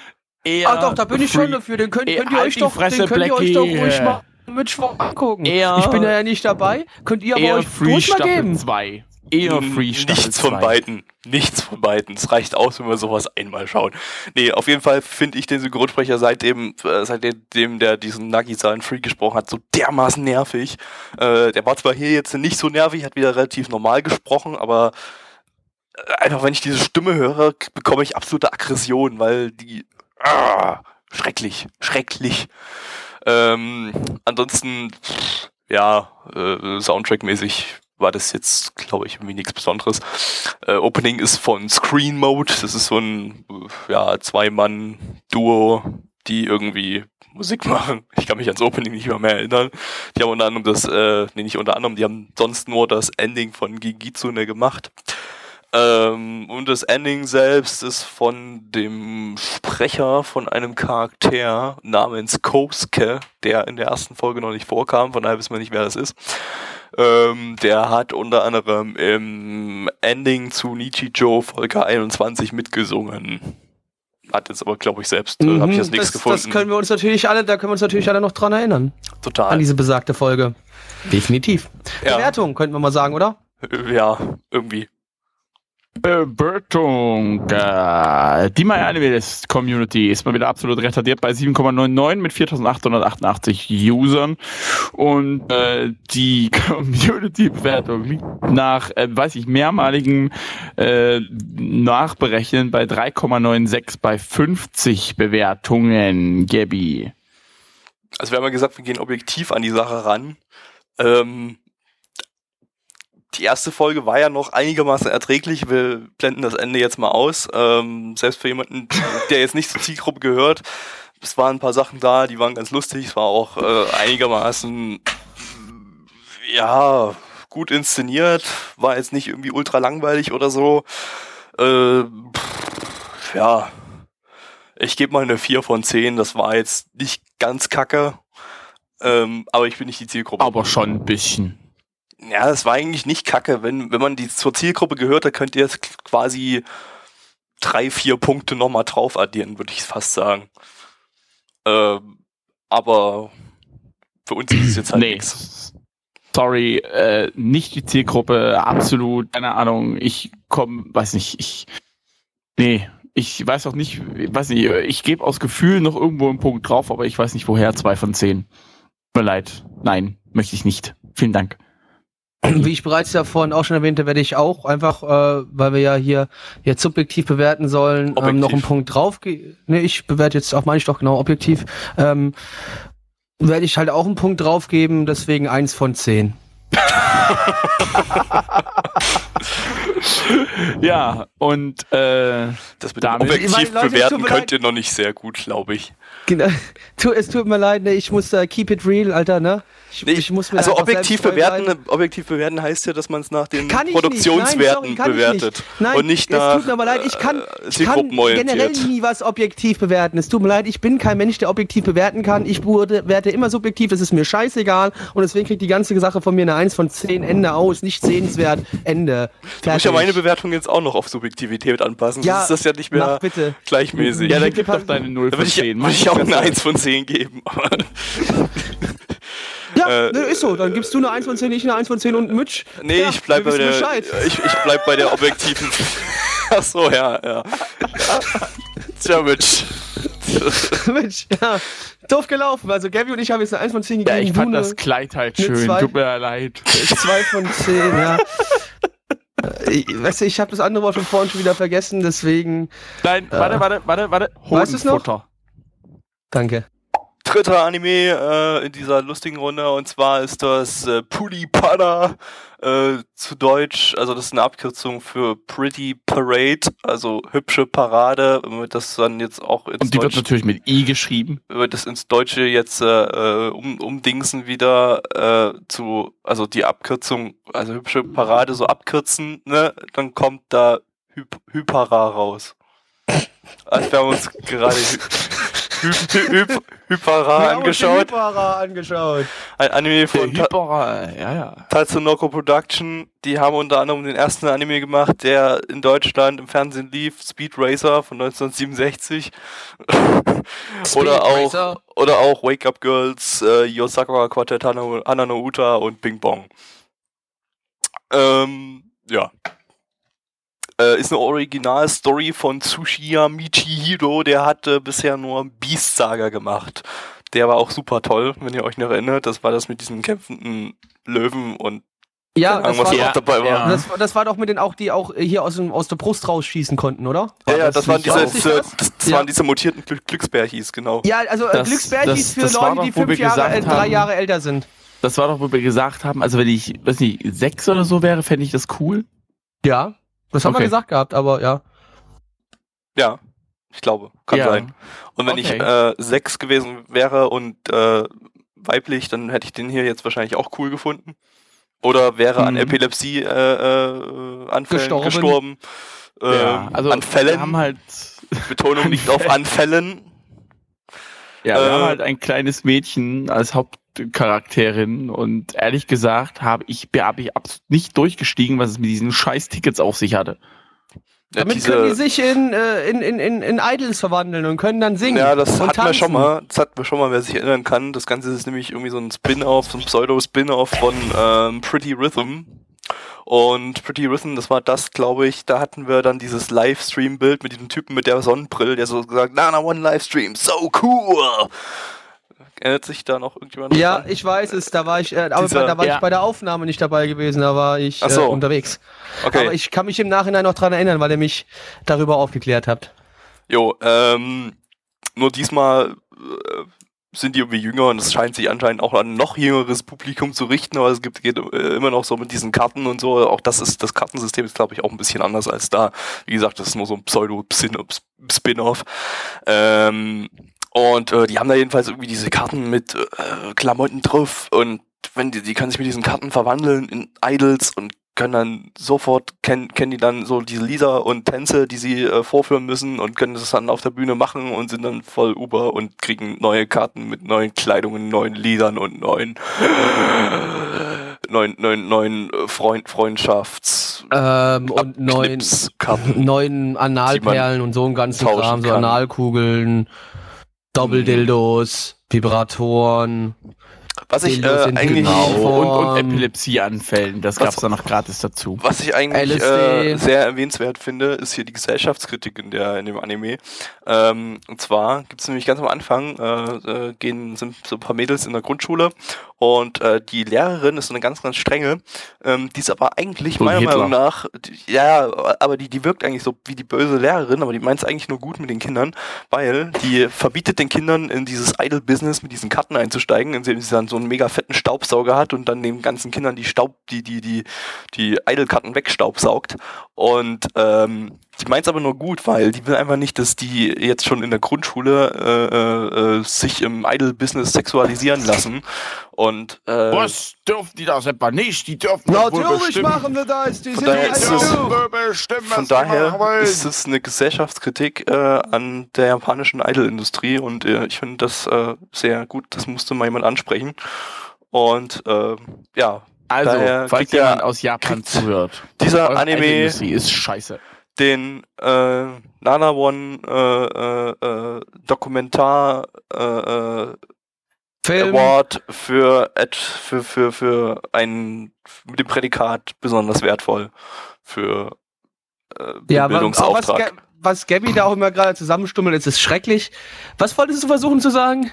eher. Ah doch, da bin ich schon dafür. Den könnt, könnt ihr euch doch, den könnt ihr euch doch ruhig mal Mittwoch angucken. Eher, ich bin ja nicht dabei. Könnt ihr aber euch Free ruhig mal Staffel geben. 2. Eher Free Staffel Nichts von 2. beiden. Nichts von beiden. Es reicht aus, wenn wir sowas einmal schauen. Nee, auf jeden Fall finde ich den Synchronsprecher seitdem, äh, seitdem der diesen Nagisa in Free gesprochen hat, so dermaßen nervig. Äh, der war zwar hier jetzt nicht so nervig, hat wieder relativ normal gesprochen, aber äh, einfach wenn ich diese Stimme höre, bekomme ich absolute Aggression, weil die ah, schrecklich, schrecklich. Ähm, ansonsten, ja, äh, Soundtrack-mäßig war das jetzt, glaube ich, irgendwie nichts Besonderes. Äh, Opening ist von Screen Mode. Das ist so ein ja, Zwei-Mann-Duo, die irgendwie Musik machen. Ich kann mich ans Opening nicht mehr, mehr erinnern. Die haben unter anderem das, äh, nee, nicht unter anderem, die haben sonst nur das Ending von Gigitsune gemacht. Ähm, und das Ending selbst ist von dem Sprecher von einem Charakter namens Kosuke, der in der ersten Folge noch nicht vorkam, von daher wissen wir nicht, wer das ist. Ähm, der hat unter anderem im Ending zu Nichijou Folge 21 mitgesungen. Hat jetzt aber, glaube ich, selbst, äh, habe ich jetzt Mhm, nichts das, gefunden. Das können wir uns natürlich alle, da können wir uns natürlich alle noch dran erinnern. Total. An diese besagte Folge. Definitiv. Ja. Bewertung, könnten wir mal sagen, oder? Äh, ja, irgendwie. Bewertung. Äh, die My Animalist Community ist mal wieder absolut retardiert bei 7,99 mit 4888 Usern. Und äh, die Community-Bewertung liegt nach, äh, weiß ich, mehrmaligen äh, Nachberechnen bei 3,96 bei 50 Bewertungen. Gabby. Also wir haben ja gesagt, wir gehen objektiv an die Sache ran. Ähm, die erste Folge war ja noch einigermaßen erträglich. Wir blenden das Ende jetzt mal aus. Ähm, selbst für jemanden, der jetzt nicht zur Zielgruppe gehört, es waren ein paar Sachen da, die waren ganz lustig. Es war auch äh, einigermaßen, ja, gut inszeniert. War jetzt nicht irgendwie ultra langweilig oder so. Äh, pff, ja, ich gebe mal eine 4 von 10. Das war jetzt nicht ganz kacke. Ähm, aber ich bin nicht die Zielgruppe. Aber schon ein bisschen. Ja, das war eigentlich nicht kacke. Wenn, wenn man die zur Zielgruppe gehört, dann könnt ihr jetzt quasi drei, vier Punkte nochmal drauf addieren, würde ich fast sagen. Ähm, aber für uns ist es jetzt halt nee. nichts. Sorry, äh, nicht die Zielgruppe, absolut, keine Ahnung, ich komme, weiß nicht, ich, nee, ich weiß auch nicht, weiß nicht, ich gebe aus Gefühl noch irgendwo einen Punkt drauf, aber ich weiß nicht woher, zwei von zehn. Tut mir leid, nein, möchte ich nicht. Vielen Dank. Wie ich bereits ja vorhin auch schon erwähnte, werde ich auch einfach, äh, weil wir ja hier jetzt subjektiv bewerten sollen, ähm, noch einen Punkt drauf. Ne, ich bewerte jetzt auch, meine ich doch genau objektiv. Ähm, werde ich halt auch einen Punkt draufgeben, deswegen eins von zehn. Ja, und äh, Das mit Damit- Objektiv bewerten könnt ihr noch nicht sehr gut, glaube ich. Genau. Tu, es tut mir leid, ne, ich muss da keep it real, Alter, ne? Ich, Nee, ich muss mir also objektiv bewerten, objektiv bewerten heißt ja, dass man es nach den Kann ich Produktionswerten nicht. Nein, sorry, kann ich bewertet nicht. Nein, und nicht es nach tut mir aber leid, ich kann, äh, ich kann generell nie was objektiv bewerten. Es tut mir leid, ich bin kein Mensch, der objektiv bewerten kann. Ich bewerte immer subjektiv, das ist mir scheißegal und deswegen kriegt die ganze Sache von mir eine 1 von 10 Ende aus, nicht sehenswert, Ende. Du musst ja meine Bewertung jetzt auch noch auf Subjektivität anpassen, Ja, sonst ist das ja nicht mehr mach bitte. gleichmäßig. ja, dann gib doch deine 0 da von würde ich, 10. würd ich auch eine 1 von 10 geben. aber- Ja, Äh, nö, ist so. Dann gibst du eine 1 von 10, ich eine 1 von 10 und Mitch. Nee, Ja, ich bleib bei der. Bescheid. Ich, ich bleib bei der objektiven. Ach so, ja, ja. Tja, Mitch. Mensch, ja. Doof gelaufen. Also Gabby und ich haben jetzt eine 1 von 10 Ja, gegeben. ich du fand das Kleid halt schön. zwei. Tut mir leid. 2 von 10, ja. Äh, Ich, weißt du, ich habe das andere Wort von vorhin schon wieder vergessen, deswegen Nein, warte, warte, warte, warte. Weißt du's noch? Danke. Dritter Anime äh, in dieser lustigen Runde und zwar ist das äh, Puli Pada äh, zu Deutsch, also das ist eine Abkürzung für Pretty Parade, also hübsche Parade, wenn wir das dann jetzt auch ins Und die wird Deutsche natürlich mit I geschrieben. wenn wir das ins Deutsche jetzt äh, äh, um, umdingsen wieder äh, zu, also die Abkürzung, also hübsche Parade so abkürzen, ne, dann kommt da Hyp Hypera raus. Als wir haben uns gerade Hy Hy Hyp Hypera angeschaut, angeschaut. ein Anime von Ta Hyper, ja, ja. Tatsunoko Production, die haben unter anderem den ersten Anime gemacht, der in Deutschland im Fernsehen lief, Speed Racer von 1967. oder auch Racer. oder auch Wake Up Girls, äh, Yosakura Quartet, Hana, Hana no Uta und Bing Bong. Ähm, ja. Äh, ist eine Originalstory von Tsushiya Michihiro, der hatte bisher nur Beast Saga gemacht. Der war auch super toll, wenn ihr euch noch erinnert. Das war das mit diesen kämpfenden Löwen und Ja, das war, ja, auch dabei war. ja. das, war- das war doch mit den auch, die auch hier aus, dem, aus der Brust rausschießen konnten, oder? Ja, ja, das das, waren diese, diese, das, das Ja. waren diese mutierten Glück Glücksbärchis, genau. Ja, also äh, Das- Glücksbärchis für Leute, doch, die fünf Jahre, äh, drei haben- Jahre älter sind. Das war doch, wo wir gesagt haben, also wenn ich, weiß nicht, sechs oder so wäre, fände ich das cool. Ja, das haben wir Okay. gesagt gehabt, aber ja. Ja, ich glaube, kann Ja. sein. Und wenn ich Okay. äh, sechs gewesen wäre und äh, weiblich, dann hätte ich den hier jetzt wahrscheinlich auch cool gefunden. Oder wäre an Mhm. Epilepsie äh, äh, Anfällen Gestorben. gestorben. Äh, ja, also Anfällen. wir haben halt, Betonung liegt auf Anfällen. ja, wir Äh, haben halt ein kleines Mädchen als Hauptcharakterin und ehrlich gesagt habe ich, hab ich absolut nicht durchgestiegen, was es mit diesen scheiß Tickets auf sich hatte. Ja, Damit diese- können die sich in, äh, in, in, in, in Idols verwandeln und können dann singen. Ja, das und hatten wir tanzen. schon mal. Das hatten wir schon mal, wer sich erinnern kann. Das Ganze ist nämlich irgendwie so ein Spin-off, so ein Pseudo-Spin-off von ähm, Pretty Rhythm. Und Pretty Rhythm, das war das, glaube ich, da hatten wir dann dieses Livestream-Bild mit diesem Typen mit der Sonnenbrille, der so gesagt, Nana One Livestream, so cool. Erinnert sich da noch irgendjemand? Ja, dran? ich weiß es, da war ich, äh, aber Dieser- da war ja. ich bei der Aufnahme nicht dabei gewesen, da war ich Ach so. äh, unterwegs. okay. Aber ich kann mich im Nachhinein noch dran erinnern, weil ihr mich darüber aufgeklärt habt. Jo, ähm, nur diesmal äh, sind die irgendwie jünger und es scheint sich anscheinend auch an ein noch jüngeres Publikum zu richten, aber es gibt geht, äh, immer noch so mit diesen Karten und so. Auch das ist das Kartensystem ist glaube ich auch ein bisschen anders als da. Wie gesagt, das ist nur so ein Pseudo-Spin-off. Ähm, und äh, die haben da jedenfalls irgendwie diese Karten mit äh, Klamotten drauf und wenn die, die können sich mit diesen Karten verwandeln in Idols und können dann sofort kennen kennen die dann so diese Lieder und Tänze, die sie äh, vorführen müssen und können das dann auf der Bühne machen und sind dann voll Uber und kriegen neue Karten mit neuen Kleidungen, neuen Liedern und neuen neuen neuen neuen äh, Freund Freundschafts Ähm, und neun, Karten. neun Analperlen und so ein ganzen Kram, so kann. Doppeldildos, Vibratoren. Was ich äh, eigentlich Genau. Und, und Epilepsieanfällen, das was- gab's dann noch gratis dazu. Was ich eigentlich äh, sehr erwähnenswert finde, ist hier die Gesellschaftskritik in der in dem Anime. Ähm, und zwar gibt es nämlich ganz am Anfang äh, äh, gehen sind so ein paar Mädels in der Grundschule und äh, die Lehrerin ist so eine ganz ganz strenge, ähm, die ist aber eigentlich So meiner Hitler. Meinung nach die, ja, aber die die wirkt eigentlich so wie die böse Lehrerin, aber die meint es eigentlich nur gut mit den Kindern, weil die verbietet den Kindern in dieses Idol Business mit diesen Karten einzusteigen, indem sie dann so einen mega fetten Staubsauger hat und dann den ganzen Kindern die Staub die die die die Idol-Karten wegstaubsaugt. Und ähm, die meint es aber nur gut, weil die will einfach nicht, dass die jetzt schon in der Grundschule äh, äh, sich im Idol-Business sexualisieren lassen. Und äh, Was dürfen die das etwa nicht? Die dürfen wohl bestimmen. wir das, die Von daher ist es- von machen daher ist es eine Gesellschaftskritik äh, an der japanischen Idol-Industrie und äh, ich finde das äh, sehr gut. Das musste mal jemand ansprechen. Und äh, ja, Also, daher falls der- jemand aus Japan zuhört, dieser Anime Idolindustrie ist scheiße. Den äh, Nana One äh, äh, äh, Dokumentar äh, äh, Film. Award für, für, für, für ein, mit dem Prädikat besonders wertvoll für äh, Ja, was, Bildungsauftrag. Ga- was Gabby da auch immer gerade zusammenstummelt, ist, ist schrecklich. Was wolltest du versuchen zu sagen?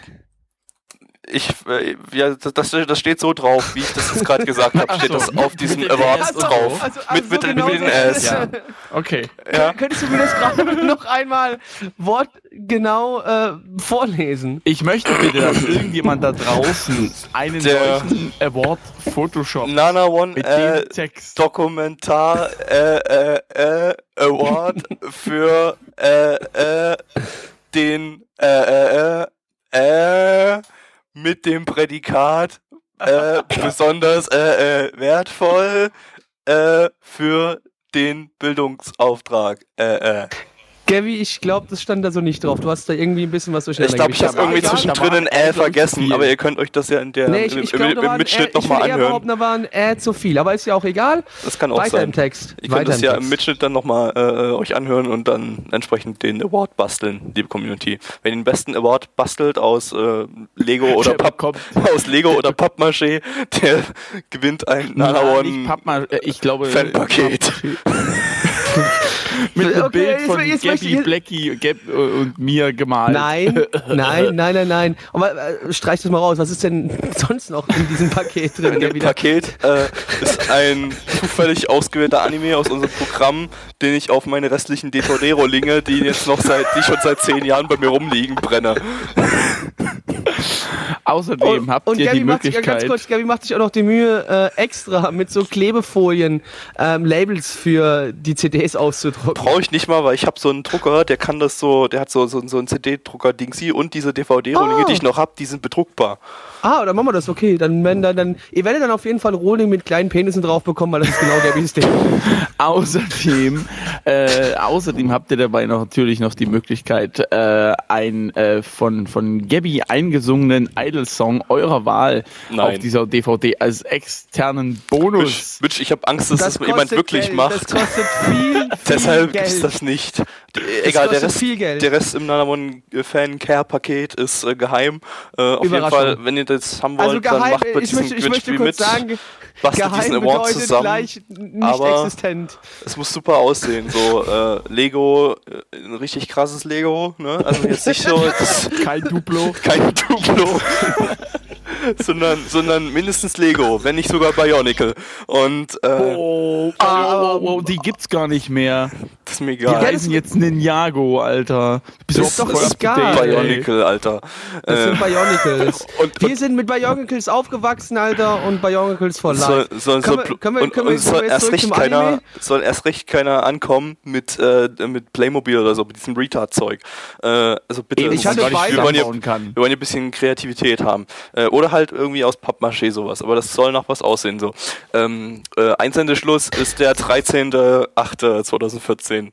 Ich, äh, ja, das, das steht so drauf, wie ich das jetzt gerade gesagt habe, steht so. das auf diesen Mit den Awards S drauf. Also, mit, mit, so den- genau mit den S. Ja. Okay. Ja. Könntest du mir das gerade noch einmal wortgenau äh, vorlesen? Ich möchte bitte, dass irgendjemand da draußen einen Der- solchen Award Photoshop Nana One mit äh, dem Text. Dokumentar äh, äh, äh, Award für äh, äh, den äh, äh, äh, mit dem Prädikat äh, besonders äh, äh, wertvoll äh, für den Bildungsauftrag. Äh, äh. Gabby, ich glaube, das stand da so nicht drauf. Du hast da irgendwie ein bisschen was durcheinander Ich glaube, ich habe irgendwie zwischendrin ein Äh ein vergessen, viel. aber ihr könnt euch das ja in der, Nee, ich, im, ich im, im ein Mitschnitt nochmal anhören. behaupten, da war ein Äh zu viel. Aber ist ja auch egal. Das kann auch Weiter sein. im Text. Ihr Weiter könnt es im ja Text. im Mitschnitt dann nochmal äh, euch anhören und dann entsprechend den Award basteln, liebe Community. Wenn ihr den besten Award bastelt aus äh, Lego oder Der Papp, aus Lego oder Pappmaché, der gewinnt ein Na, Nana One äh, ich glaube Fanpaket. Mit einem Okay, Bild jetzt- von jetzt möchte Gabby, ich- Blackie Gab, äh, und mir gemalt. Nein, nein, nein, nein, nein. Aber äh, streich das mal raus. Was ist denn sonst noch in diesem Paket drin? In dem? Paket äh, ist ein zufällig ausgewählter Anime aus unserem Programm, den ich auf meine restlichen DVD-Rohlinge, die jetzt noch seit, die schon seit zehn Jahren bei mir rumliegen, brenne. Außerdem habt und ihr Gabby die macht sich, ja, Möglichkeit. ganz kurz, Gabby macht sich auch noch die Mühe, äh, extra mit so Klebefolien ähm, Labels für die CDs auszudrucken. Brauche ich nicht mal, weil ich habe so einen Drucker, der kann das so, der hat so, so, so einen CD-Drucker-Dingsy und diese DVD-Rohlinge, Ah. die ich noch habe, die sind bedruckbar. Ah, dann machen wir das, okay. Dann, wenn dann, dann, ihr werdet dann auf jeden Fall Rohling mit kleinen Penissen drauf bekommen, weil das ist genau Gabbys Ding. Außerdem, äh, außerdem habt ihr dabei noch natürlich noch die Möglichkeit, äh, einen äh, von, von Gabby eingesungenen Idol-Song eurer Wahl Nein. auf dieser DVD als externen Bonus. Mitch ich habe Angst, dass das, kostet jemand wirklich Geld, macht. Das kostet viel, viel Deshalb Geld. gibt's das nicht. D- Egal, der Rest, viel Geld. der Rest im Nanamon Fan Care Paket ist äh, geheim. Äh, auf jeden. Fall, wenn ihr das haben wollt, Also dann geheim, macht bei ich möchte, ich möchte Gewinnspiel kurz mit. sagen, bastelt geheim diesen Award zusammen. gleich nicht aber- existent. Es muss super aussehen. So äh, Lego, äh, ein richtig krasses Lego. Ne? Also jetzt nicht so Kein Duplo. kein Duplo. sondern, sondern mindestens Lego, wenn nicht sogar Bionicle. Und äh, Oh, oh, oh, oh, die gibt's gar nicht mehr. das ist mir Die egal. Ja, heißen jetzt Ninjago, Alter. Bist Das ist voll doch to egal. Bionicle, Alter. Das Äh, sind Bionicles. und- wir sind mit Bionicles aufgewachsen, Alter, und Bionicles for life. soll, soll, erst recht zum keiner, Anime? soll erst recht keiner ankommen mit, äh, mit Playmobil oder so, mit diesem Retard-Zeug. Äh, also bitte, Ich hatte man gar nicht wir wollen, hier, kann. wir wollen hier ein bisschen Kreativität haben. Äh, oder halt irgendwie aus Pappmaché sowas, aber das soll nach was aussehen so. Ähm, äh, Einsendeschluss ist der 13.08.2014.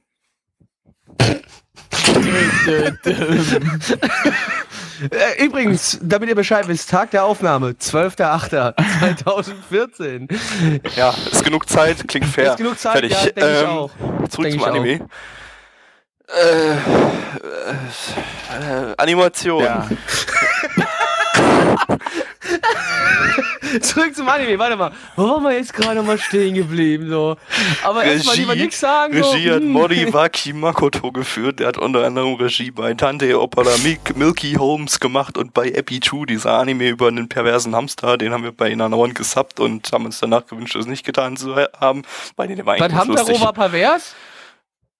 Äh, übrigens, damit ihr Bescheid wisst, Tag der Aufnahme, 12.08.2014. Ja, ist genug Zeit, klingt fair. Ist genug Zeit, Fertig. ja, denk ich ähm, auch. Zurück Denk zum ich Anime. Äh, äh, Animation. Ja. Zurück zum Anime, warte mal. Wo waren wir jetzt gerade mal stehen geblieben? So. Aber erstmal lieber nichts sagen. Regie so. hat hm. Moriwaki Makoto geführt. Der hat unter anderem Regie bei Tante Mik- Milky Holmes gemacht und bei Epi Chu, dieser Anime über einen perversen Hamster. Den haben wir bei Inanawan gesubbt und haben uns danach gewünscht, das nicht getan zu haben. Bei denen war Was eigentlich Hamtaro lustig. war pervers?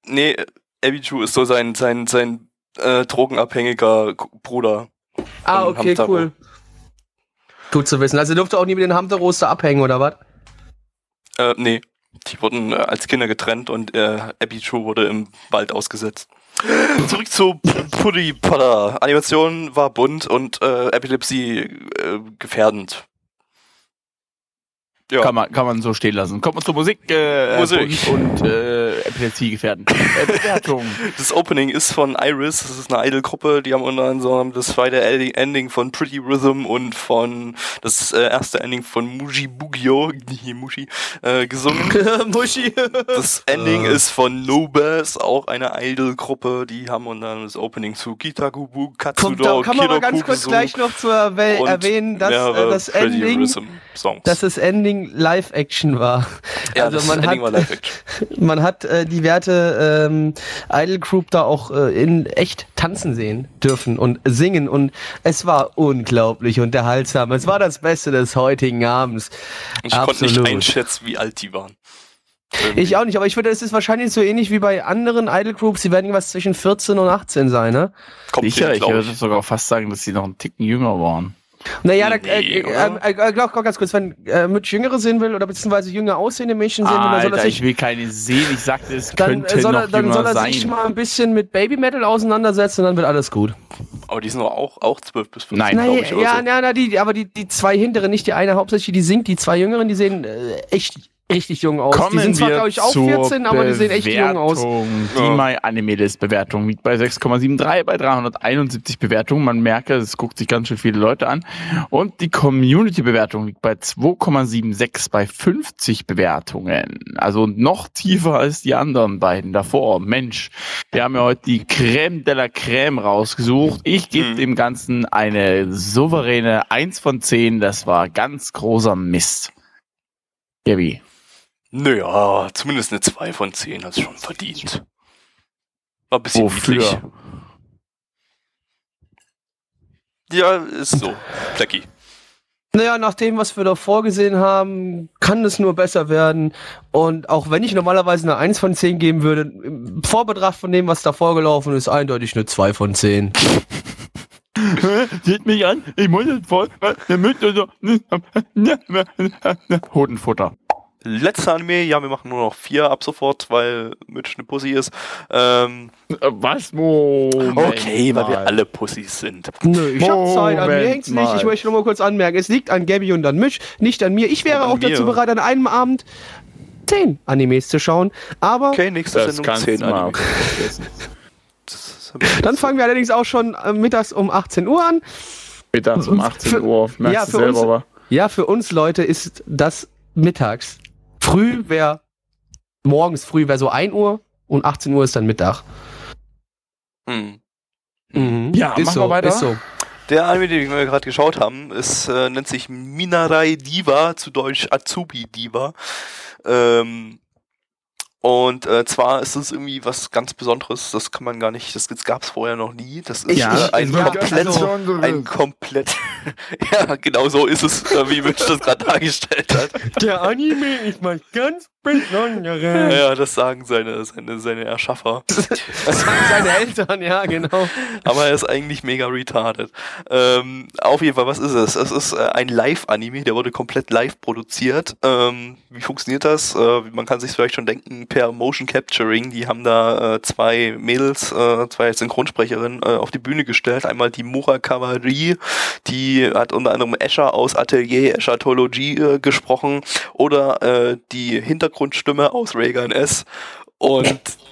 Nee, Epi Chu ist so sein, sein, sein äh, drogenabhängiger Bruder. Ah, okay, Hamtaro. cool. Gut zu wissen. Also durfte auch nie mit den Hamtaros da abhängen, oder was? Äh, nee. Die wurden äh, als Kinder getrennt und äh, Abby True wurde im Wald ausgesetzt. Zurück zu Puddy Potter. Animation war bunt und äh, Epilepsie äh, gefährdend. Ja. Kann, man, kann man so stehen lassen. Kommt man zur Musik, äh, Musik. und äh, Epilepsie-Gefährden. Äh, Bewertung. Das Opening ist von Iris, das ist eine Idol-Gruppe, die haben unter anderem das zweite Ending von Pretty Rhythm und von das äh, erste Ending von Muji Bugio, Mushi, äh, gesungen. Mushi. das Ending ist von Nobas, auch eine Idol-Gruppe, die haben unter anderem das Opening zu Kitagubu, Katsudo, Kommt, da kann man mal ganz kurz gleich noch zu erwähnen, dass äh, das Ending, dass das Ending Live-Action war. Ja, also man hat, man hat äh, die Werte ähm, Idol Group da auch äh, in echt tanzen sehen dürfen und singen und es war unglaublich unterhaltsam. Es war das Beste des heutigen Abends. Ich Absolut. konnte nicht einschätzen, wie alt die waren. Irgendwie. Ich auch nicht, aber ich würde, es ist wahrscheinlich so ähnlich wie bei anderen Idol Groups, die werden irgendwas zwischen 14 und 18 sein, ne? Kommt Sicher, ich würde sogar fast sagen, dass sie noch einen Ticken jünger waren. Naja, nee, da, äh, äh, äh, glaub, glaub, ganz kurz, wenn äh, Mitch Jüngere sehen will oder beziehungsweise jünger aussehende Menschen sehen will, dann soll sich. Ich will keine sehen, ich sagte, es dann, könnte soll er, noch Dann soll er sein. sich mal ein bisschen mit Baby Metal auseinandersetzen und dann wird alles gut. Aber die sind doch auch, auch 12 bis 15, Nein, glaube ich. Ja, so. ja, na, die, aber die, die zwei hinteren, nicht die eine hauptsächlich, die singt, die zwei jüngeren, die sehen äh, echt richtig jung aus. Kommen die sind zwar, glaube ich, auch zur 14, aber die sehen echt jung aus. Die. My Anime List Bewertung liegt bei 6,73 bei 371 Bewertungen. Man merke, es guckt sich ganz schön viele Leute an. Und die Community Bewertung liegt bei 2,76 bei 50 Bewertungen. Also noch tiefer als die anderen beiden davor. Mensch, wir haben ja heute die Crème de la Crème rausgesucht. Ich gebe Mhm. dem Ganzen eine souveräne 1 von 10. Das war ganz großer Mist. Gabi. Naja, zumindest eine 2 von 10 hat es schon verdient. War ein bisschen Wofür? niedlich. Ja, ist so. Blackie. Naja, nach dem, was wir da vorgesehen haben, kann es nur besser werden. Und auch wenn ich normalerweise eine 1 von 10 geben würde, im Vorbetracht von dem, was da vorgelaufen ist, eindeutig eine 2 von 10. Sieht mich an, ich muss jetzt voll, damit so, Hodenfutter. Letzter Anime, ja, wir machen nur noch vier ab sofort, weil Mitch eine Pussy ist. Ähm, Was? Moment okay, weil wir mal. alle Pussys sind. Nö, ich hab Zeit, an mir Moment hängt's nicht. mal. Ich möchte nur mal kurz anmerken, es liegt an Gabby und an Mitch, nicht an mir. Ich wäre auch dazu bereit, an einem Abend 10 Animes zu schauen. Aber Okay, nächste Das Sendung kannst 10 du mal Anime. vergessen. Das- dann fangen wir allerdings auch schon äh, mittags um 18 Uhr an. Mittags um 18 Für- Uhr, merkst ja, du für selber, uns- aber. Ja, für uns Leute ist das mittags. Früh wäre, morgens früh wäre so 1 Uhr und 18 Uhr ist dann Mittag. Hm. Mhm. Ja, ist machen so, wir weiter. Ist so. Der Anime, den wir gerade geschaut haben, ist, äh, nennt sich Minarai Diva, zu Deutsch Azubi Diva. Ähm, und äh, zwar ist es irgendwie was ganz Besonderes, das kann man gar nicht, das gab es vorher noch nie. Das ist Ich- äh, ich- ein ja, komplett, also- ein komplett, ja, genau so ist es, äh, wie Mitch das gerade dargestellt hat. Der Anime ist mal ganz Ja, das sagen seine, seine, seine Erschaffer. Das sagen seine Eltern, ja, genau. Aber er ist eigentlich mega retarded. Ähm, auf jeden Fall, was ist es? Es ist äh, ein Live-Anime, der wurde komplett live produziert. Ähm, wie funktioniert das? Äh, man kann sich vielleicht schon denken, per Motion Capturing. Die haben da äh, zwei Mädels, äh, zwei Synchronsprecherinnen äh, auf die Bühne gestellt. Einmal die Mura Kawari, die hat unter anderem Escher aus Atelier Eschatologie äh, gesprochen. Oder äh, die Hintergrundstimme aus Reagan S. Und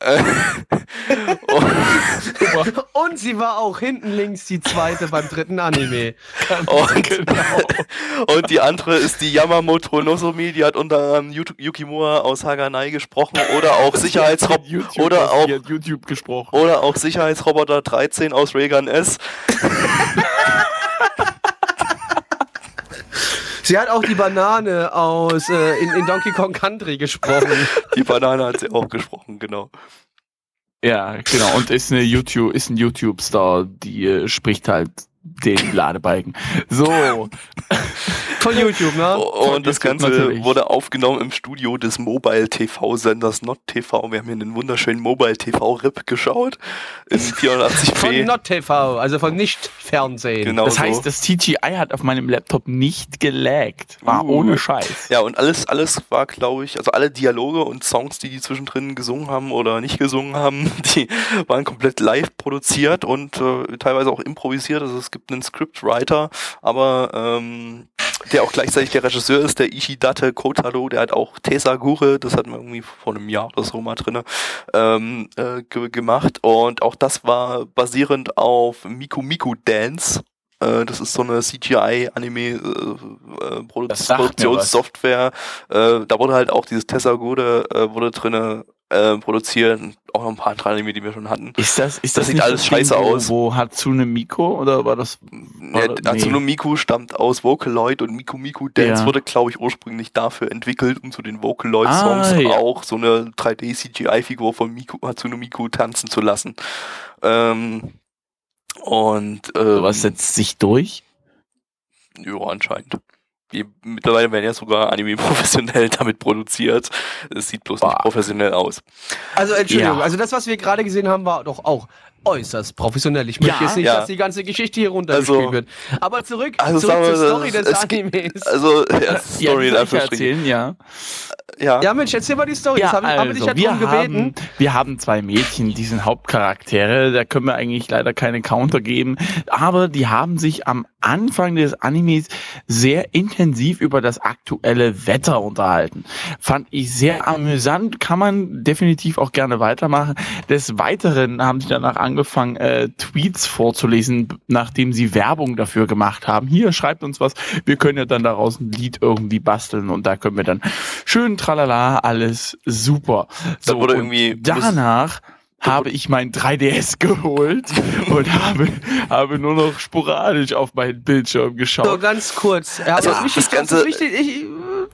Und sie war auch hinten links die zweite beim dritten Anime. Und, und die andere ist die Yamamoto Nozomi, die hat unter anderem Yu- Yukimura aus Haganai gesprochen oder auch Sicherheitsrob YouTube, oder auch YouTube gesprochen. oder auch Sicherheitsroboter 13 aus Reagan S. Sie hat auch die Banane aus äh, in, in Donkey Kong Country gesprochen. Die Banane hat sie auch gesprochen, genau. Ja, genau. Und ist eine YouTube, ist ein YouTube-Star, die äh, spricht halt den Ladebalken. So. Von YouTube, ne? Und das YouTube Ganze natürlich. wurde aufgenommen im Studio des Mobile TV-Senders Not TV. Wir haben hier einen wunderschönen Mobile TV-Rip geschaut. In 480p. Von Not TV, also von Nicht-Fernsehen. Genau Das so. heißt, das TGI hat auf meinem Laptop nicht gelaggt. War Uh. ohne Scheiß. Ja, und alles, alles war, glaube ich, also alle Dialoge und Songs, die die zwischendrin gesungen haben oder nicht gesungen haben, die waren komplett live produziert und äh, teilweise auch improvisiert. Also es gibt einen Scriptwriter, aber ähm, der auch gleichzeitig der Regisseur ist, der Ishidate Kotaro, der hat auch Tesagure, das hatten wir irgendwie vor einem Jahr oder so mal drinne ähm, äh, ge gemacht und auch das war basierend auf Miku Miku Dance. Äh, das ist so eine CGI-Anime äh, äh. Äh, da wurde halt auch dieses Tesagure äh, wurde drinne äh, produziert, ein paar Anime, die wir schon hatten. Ist das, ist Das das, sieht alles das Ding, scheiße wo, aus. Wo Hatsune Miko oder war das? Ja, Oder- Atsuno Miku stammt aus Vocaloid und Miku Miku Dance Ja. wurde, glaube ich, ursprünglich dafür entwickelt, um zu den Vocaloid-Songs Ah, ja. auch so eine 3D-CGI-Figur von Miku, Hatsune Miku tanzen zu lassen. Ähm, und ähm, Was setzt sich durch? ja, anscheinend. Die, mittlerweile werden ja sogar Anime professionell damit produziert. Es sieht bloß nicht Boah. professionell aus. Also Entschuldigung, Ja. also das, was wir gerade gesehen haben, war doch auch äußerst professionell. Ich möchte Ja, jetzt nicht, ja. dass die ganze Geschichte hier runtergespielt Also- wird. Aber zurück, Also zurück zur Story des Animes. Also, ja, Ja, Story die in ich erzählen, ja. Ja. ja, Mensch, erzähl mal die Story. das haben, haben wir dich ja wir, gebeten. haben, wir haben zwei Mädchen, die sind Hauptcharaktere, da können wir eigentlich leider keine Counter geben, aber die haben sich am Anfang des Animes sehr intensiv über das aktuelle Wetter unterhalten. Fand ich sehr amüsant, kann man definitiv auch gerne weitermachen. Des Weiteren haben sie danach angefangen, äh, Tweets vorzulesen, nachdem sie Werbung dafür gemacht haben. Hier, schreibt uns was, wir können ja dann daraus ein Lied irgendwie basteln und da können wir dann schön tralala, alles super. Da wurde irgendwie- danach habe ich mein 3DS geholt und habe, habe nur noch sporadisch auf meinen Bildschirm So, geschaut. ganz kurz. Ja, Also, aber das, das Ganze- wichtig, ich,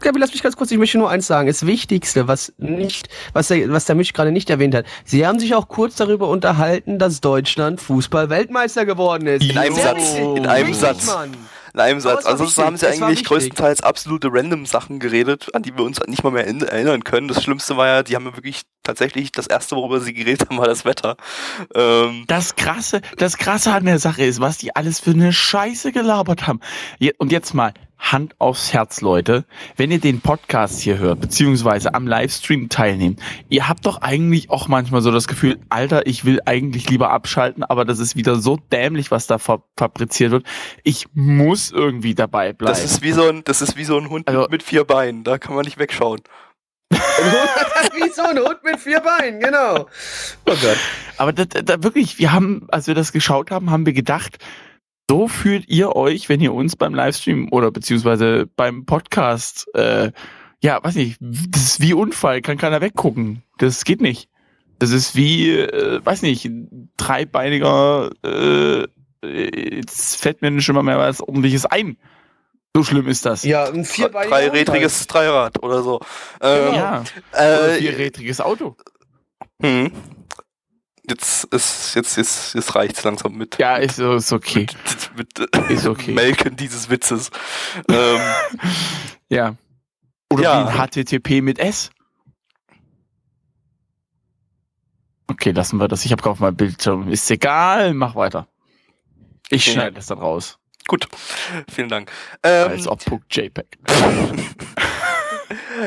Gabi, lass mich ganz kurz, ich möchte nur eins sagen. Das Wichtigste, was nicht, was der, was der Misch gerade nicht erwähnt hat. Sie haben sich auch kurz darüber unterhalten, dass Deutschland Fußball-Weltmeister geworden ist. In einem Satz, in einem Satz. Mann. In einem Satz. Ansonsten wichtig, haben sie eigentlich größtenteils absolute random Sachen geredet, an die wir uns nicht mal mehr in- erinnern können. Das Schlimmste war ja, die haben ja wirklich tatsächlich das erste, worüber sie geredet haben, war das Wetter. Ähm, Das krasse, das krasse an der Sache ist, was die alles für eine Scheiße gelabert haben. Und jetzt mal Hand aufs Herz, Leute. Wenn ihr den Podcast hier hört, beziehungsweise am Livestream teilnehmt, ihr habt doch eigentlich auch manchmal so das Gefühl, Alter, ich will eigentlich lieber abschalten, aber das ist wieder so dämlich, was da fa fabriziert wird. Ich muss irgendwie dabei bleiben. das ist wie so ein, das ist wie so ein Hund Also- mit, vier Beinen. Da kann man nicht wegschauen. Wie so ein Hund mit vier Beinen, genau. Oh Gott. Aber da, da wirklich, wir haben, als wir das geschaut haben, haben wir gedacht, so fühlt ihr euch, wenn ihr uns beim Livestream oder beziehungsweise beim Podcast, äh, ja, weiß nicht, das ist wie Unfall, kann keiner weggucken. Das geht nicht. Das ist wie, äh, weiß nicht, ein dreibeiniger, äh, jetzt fällt mir nicht immer mehr was ordentliches ein. So schlimm ist das. Ja, ein vierbeiniger Dreirädriges Dreirad oder so. Ähm, Ja. Oder äh, vierrädriges Auto. hm. Jetzt ist jetzt jetzt jetzt reicht's langsam mit Ja, ist, ist okay. mit, mit Ist okay. Melken dieses Witzes. ähm, Ja. Oder Ja. wie ein HTTP mit S. Okay, lassen wir das. Ich habe gerade auf meinem Bildschirm. Ist egal, mach weiter. Ich Okay. schneide das dann raus. gut, vielen Dank. Ähm, Als ob JPEG.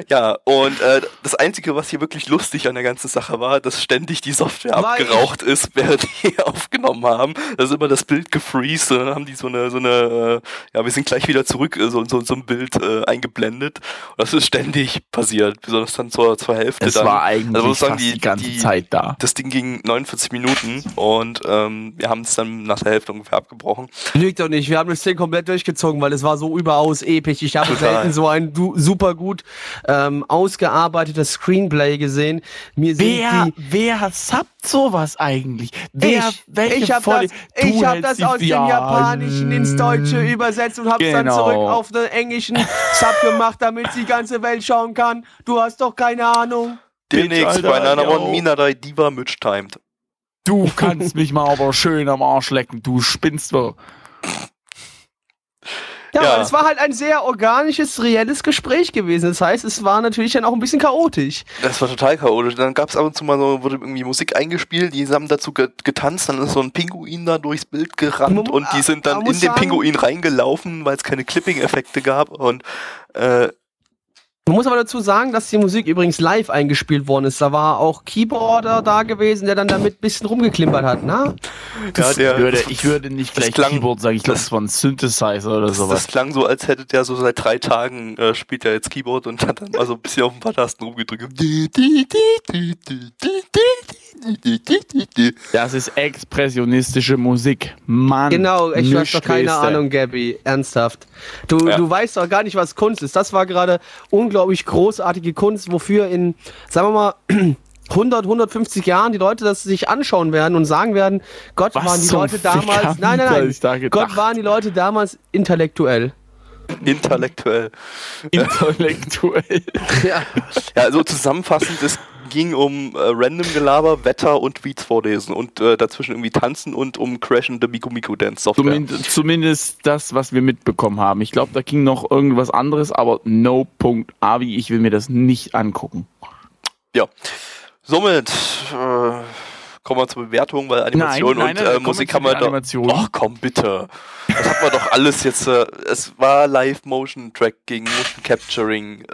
Ja, und äh, das Einzige, was hier wirklich lustig an der ganzen Sache war, dass ständig die Software Weil- abgeraucht ist, während die aufgenommen haben. Da ist immer das Bild gefreezed und dann haben die so eine, so eine, äh, ja, wir sind gleich wieder zurück, äh, so, so, so ein Bild äh, eingeblendet. Und das ist ständig passiert, besonders dann zur, zur Hälfte Es dann. war eigentlich Also sagen, fast die- die, ganze die- Zeit da. das Ding ging 49 Minuten und ähm, wir haben es dann nach der Hälfte ungefähr abgebrochen. Lügt doch nicht, wir haben das Ding komplett durchgezogen, weil es war so überaus episch. Ich habe selten so ein du super gut ähm, ausgearbeitetes Screenplay gesehen. Mir Wer, die wer subbt sowas eigentlich? Wer, ich, welche ich habe das, ich hab das aus dem Ja, Japanischen ins Deutsche übersetzt und hab's dann Genau. zurück auf den englischen Sub gemacht, damit die ganze Welt schauen kann. Du hast doch keine Ahnung. Demnächst bei. One Minadai Diva Mitch timed. Du kannst mich mal aber schön am Arsch lecken. Du spinnst doch. Ja, Ja. aber es war halt ein sehr organisches, reelles Gespräch gewesen. Das heißt, es war natürlich dann auch ein bisschen chaotisch. Das war total chaotisch. Dann gab es ab und zu mal so, wurde irgendwie Musik eingespielt, die haben dazu ge getanzt, dann ist so ein Pinguin da durchs Bild gerannt und die sind man dann in den Pinguin reingelaufen, weil es keine Clipping-Effekte gab und äh, Man muss aber dazu sagen, dass die Musik übrigens live eingespielt worden ist. Da war auch Keyboarder da gewesen, der dann damit ein bisschen rumgeklimpert hat, ne? Ja, der, ich, würde, ich würde nicht gleich klang- Keyboard sagen, ich glaube, das- es war ein Synthesizer oder das, sowas. das klang so, als hätte der so seit drei Tagen äh, spielt er jetzt Keyboard und hat dann mal so ein bisschen auf ein paar Tasten rumgedrückt. Das ist expressionistische Musik. Mann. Genau, ich hast doch keine. Ahnung, Gabby. Ernsthaft. Du, Ja. du weißt doch gar nicht, was Kunst ist. Das war gerade unglaublich großartige Kunst, wofür in, sagen wir mal, 100, 150 Jahren die Leute das sich anschauen werden und sagen werden, Gott Was waren die Leute Fick damals, nein, nein, nein? Gott waren die Leute damals intellektuell. Intellektuell. Intellektuell. Ja. Ja, also zusammenfassend, es ging um äh, random Gelaber, Wetter und Tweets vorlesen und äh, dazwischen irgendwie tanzen und um crashende Miku Miku Dance Software. Zumindest, zumindest das, was wir mitbekommen haben. Ich glaube, da ging noch irgendwas anderes, aber no Punkt. Avi, ich will mir das nicht angucken. Ja. Somit äh, kommen wir zur Bewertung, weil Animation Nein, nein, und nein, äh, Musik haben wir. Animationen. Ach komm, bitte. Das hat man doch alles jetzt. Äh, es war Live-Motion-Tracking, Motion Capturing. Äh,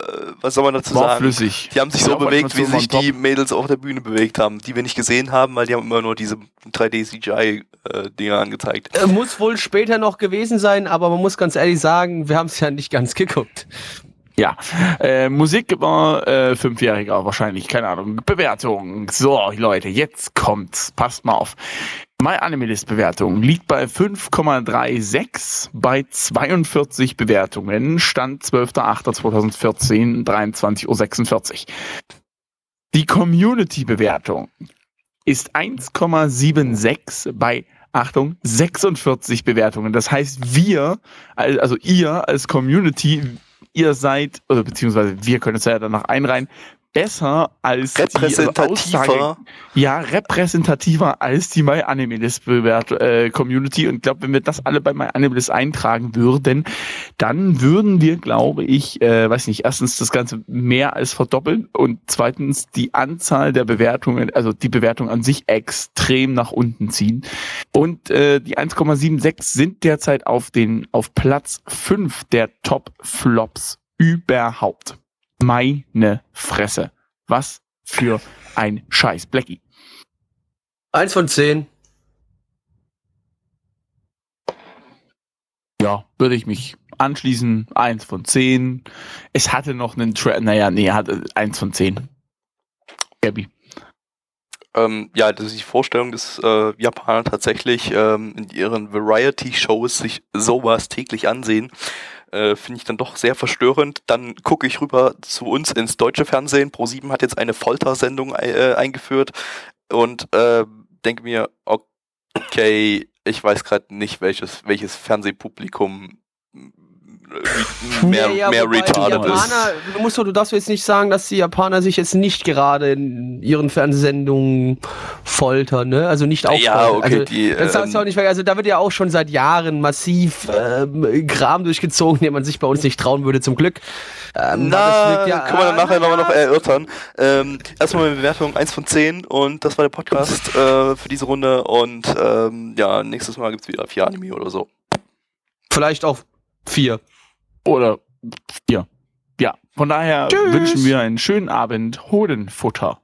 was soll man dazu War sagen? flüssig. Die haben sich Ich so bewegt, wie sich die Mädels auf der Bühne bewegt haben, die wir nicht gesehen haben, weil die haben immer nur diese 3D-CGI-Dinger angezeigt. Äh, Muss wohl später noch gewesen sein, aber man muss ganz ehrlich sagen, wir haben es ja nicht ganz geguckt. Ja, äh, Musik war äh, fünfjähriger wahrscheinlich, keine Ahnung. Bewertung. So, Leute, jetzt kommt's. Passt mal auf. My Animalist Bewertung liegt bei 5,36 bei 42 Bewertungen. Stand 12.08.2014, 23.46 Uhr. Die Community Bewertung ist 1,76 bei Achtung, 46 Bewertungen. Das heißt, wir, al- also ihr als Community, ihr seid, oder beziehungsweise wir können es ja danach einreihen, besser als die Aussage, Repräsentativer. ja, repräsentativer als die My Animalist Bewert äh, Community. Und ich glaube, wenn wir das alle bei My Animalist eintragen würden, dann würden wir, glaube ich, äh, weiß nicht, erstens das Ganze mehr als verdoppeln und zweitens die Anzahl der Bewertungen, also die Bewertung an sich extrem nach unten ziehen. Und äh, die 1,76 sind derzeit auf den auf Platz 5 der Top Flops überhaupt. Meine Fresse. Was für ein Scheiß. Blackie. Eins von zehn. Ja, würde ich mich anschließen. Eins von zehn. Es hatte noch einen Tra naja, nee, hatte eins von zehn. Gabby. Ähm, ja, das ist die Vorstellung, dass äh, Japaner tatsächlich ähm, in ihren Variety-Shows sich sowas täglich ansehen, äh, finde ich dann doch sehr verstörend. Dann gucke ich rüber zu uns ins deutsche Fernsehen. Pro7 hat jetzt eine Foltersendung äh, eingeführt und äh, denke mir, okay, ich weiß gerade nicht, welches, welches Fernsehpublikum äh, mehr, Ja, ja, mehr retarded ist. Japaner, du musst du darfst jetzt nicht sagen, dass die Japaner sich jetzt nicht gerade in ihren Fernsehsendungen foltern, ne? Also nicht auch. Ja, okay, also, die, das darfst du ähm, auch nicht, ver- also da wird ja auch schon seit Jahren massiv ähm, Kram durchgezogen, den man sich bei uns nicht trauen würde, zum Glück. Ähm, Na, ja- können wir dann nachher na nochmal noch erörtern. Ähm, erstmal meine Bewertung 1 von 10 und das war der Podcast äh, für diese Runde und ähm, ja, nächstes Mal gibt's wieder vier Anime oder so. Vielleicht auch vier. Oder vier. Ja, von daher Tschüss. wünschen wir einen schönen Abend. Hodenfutter.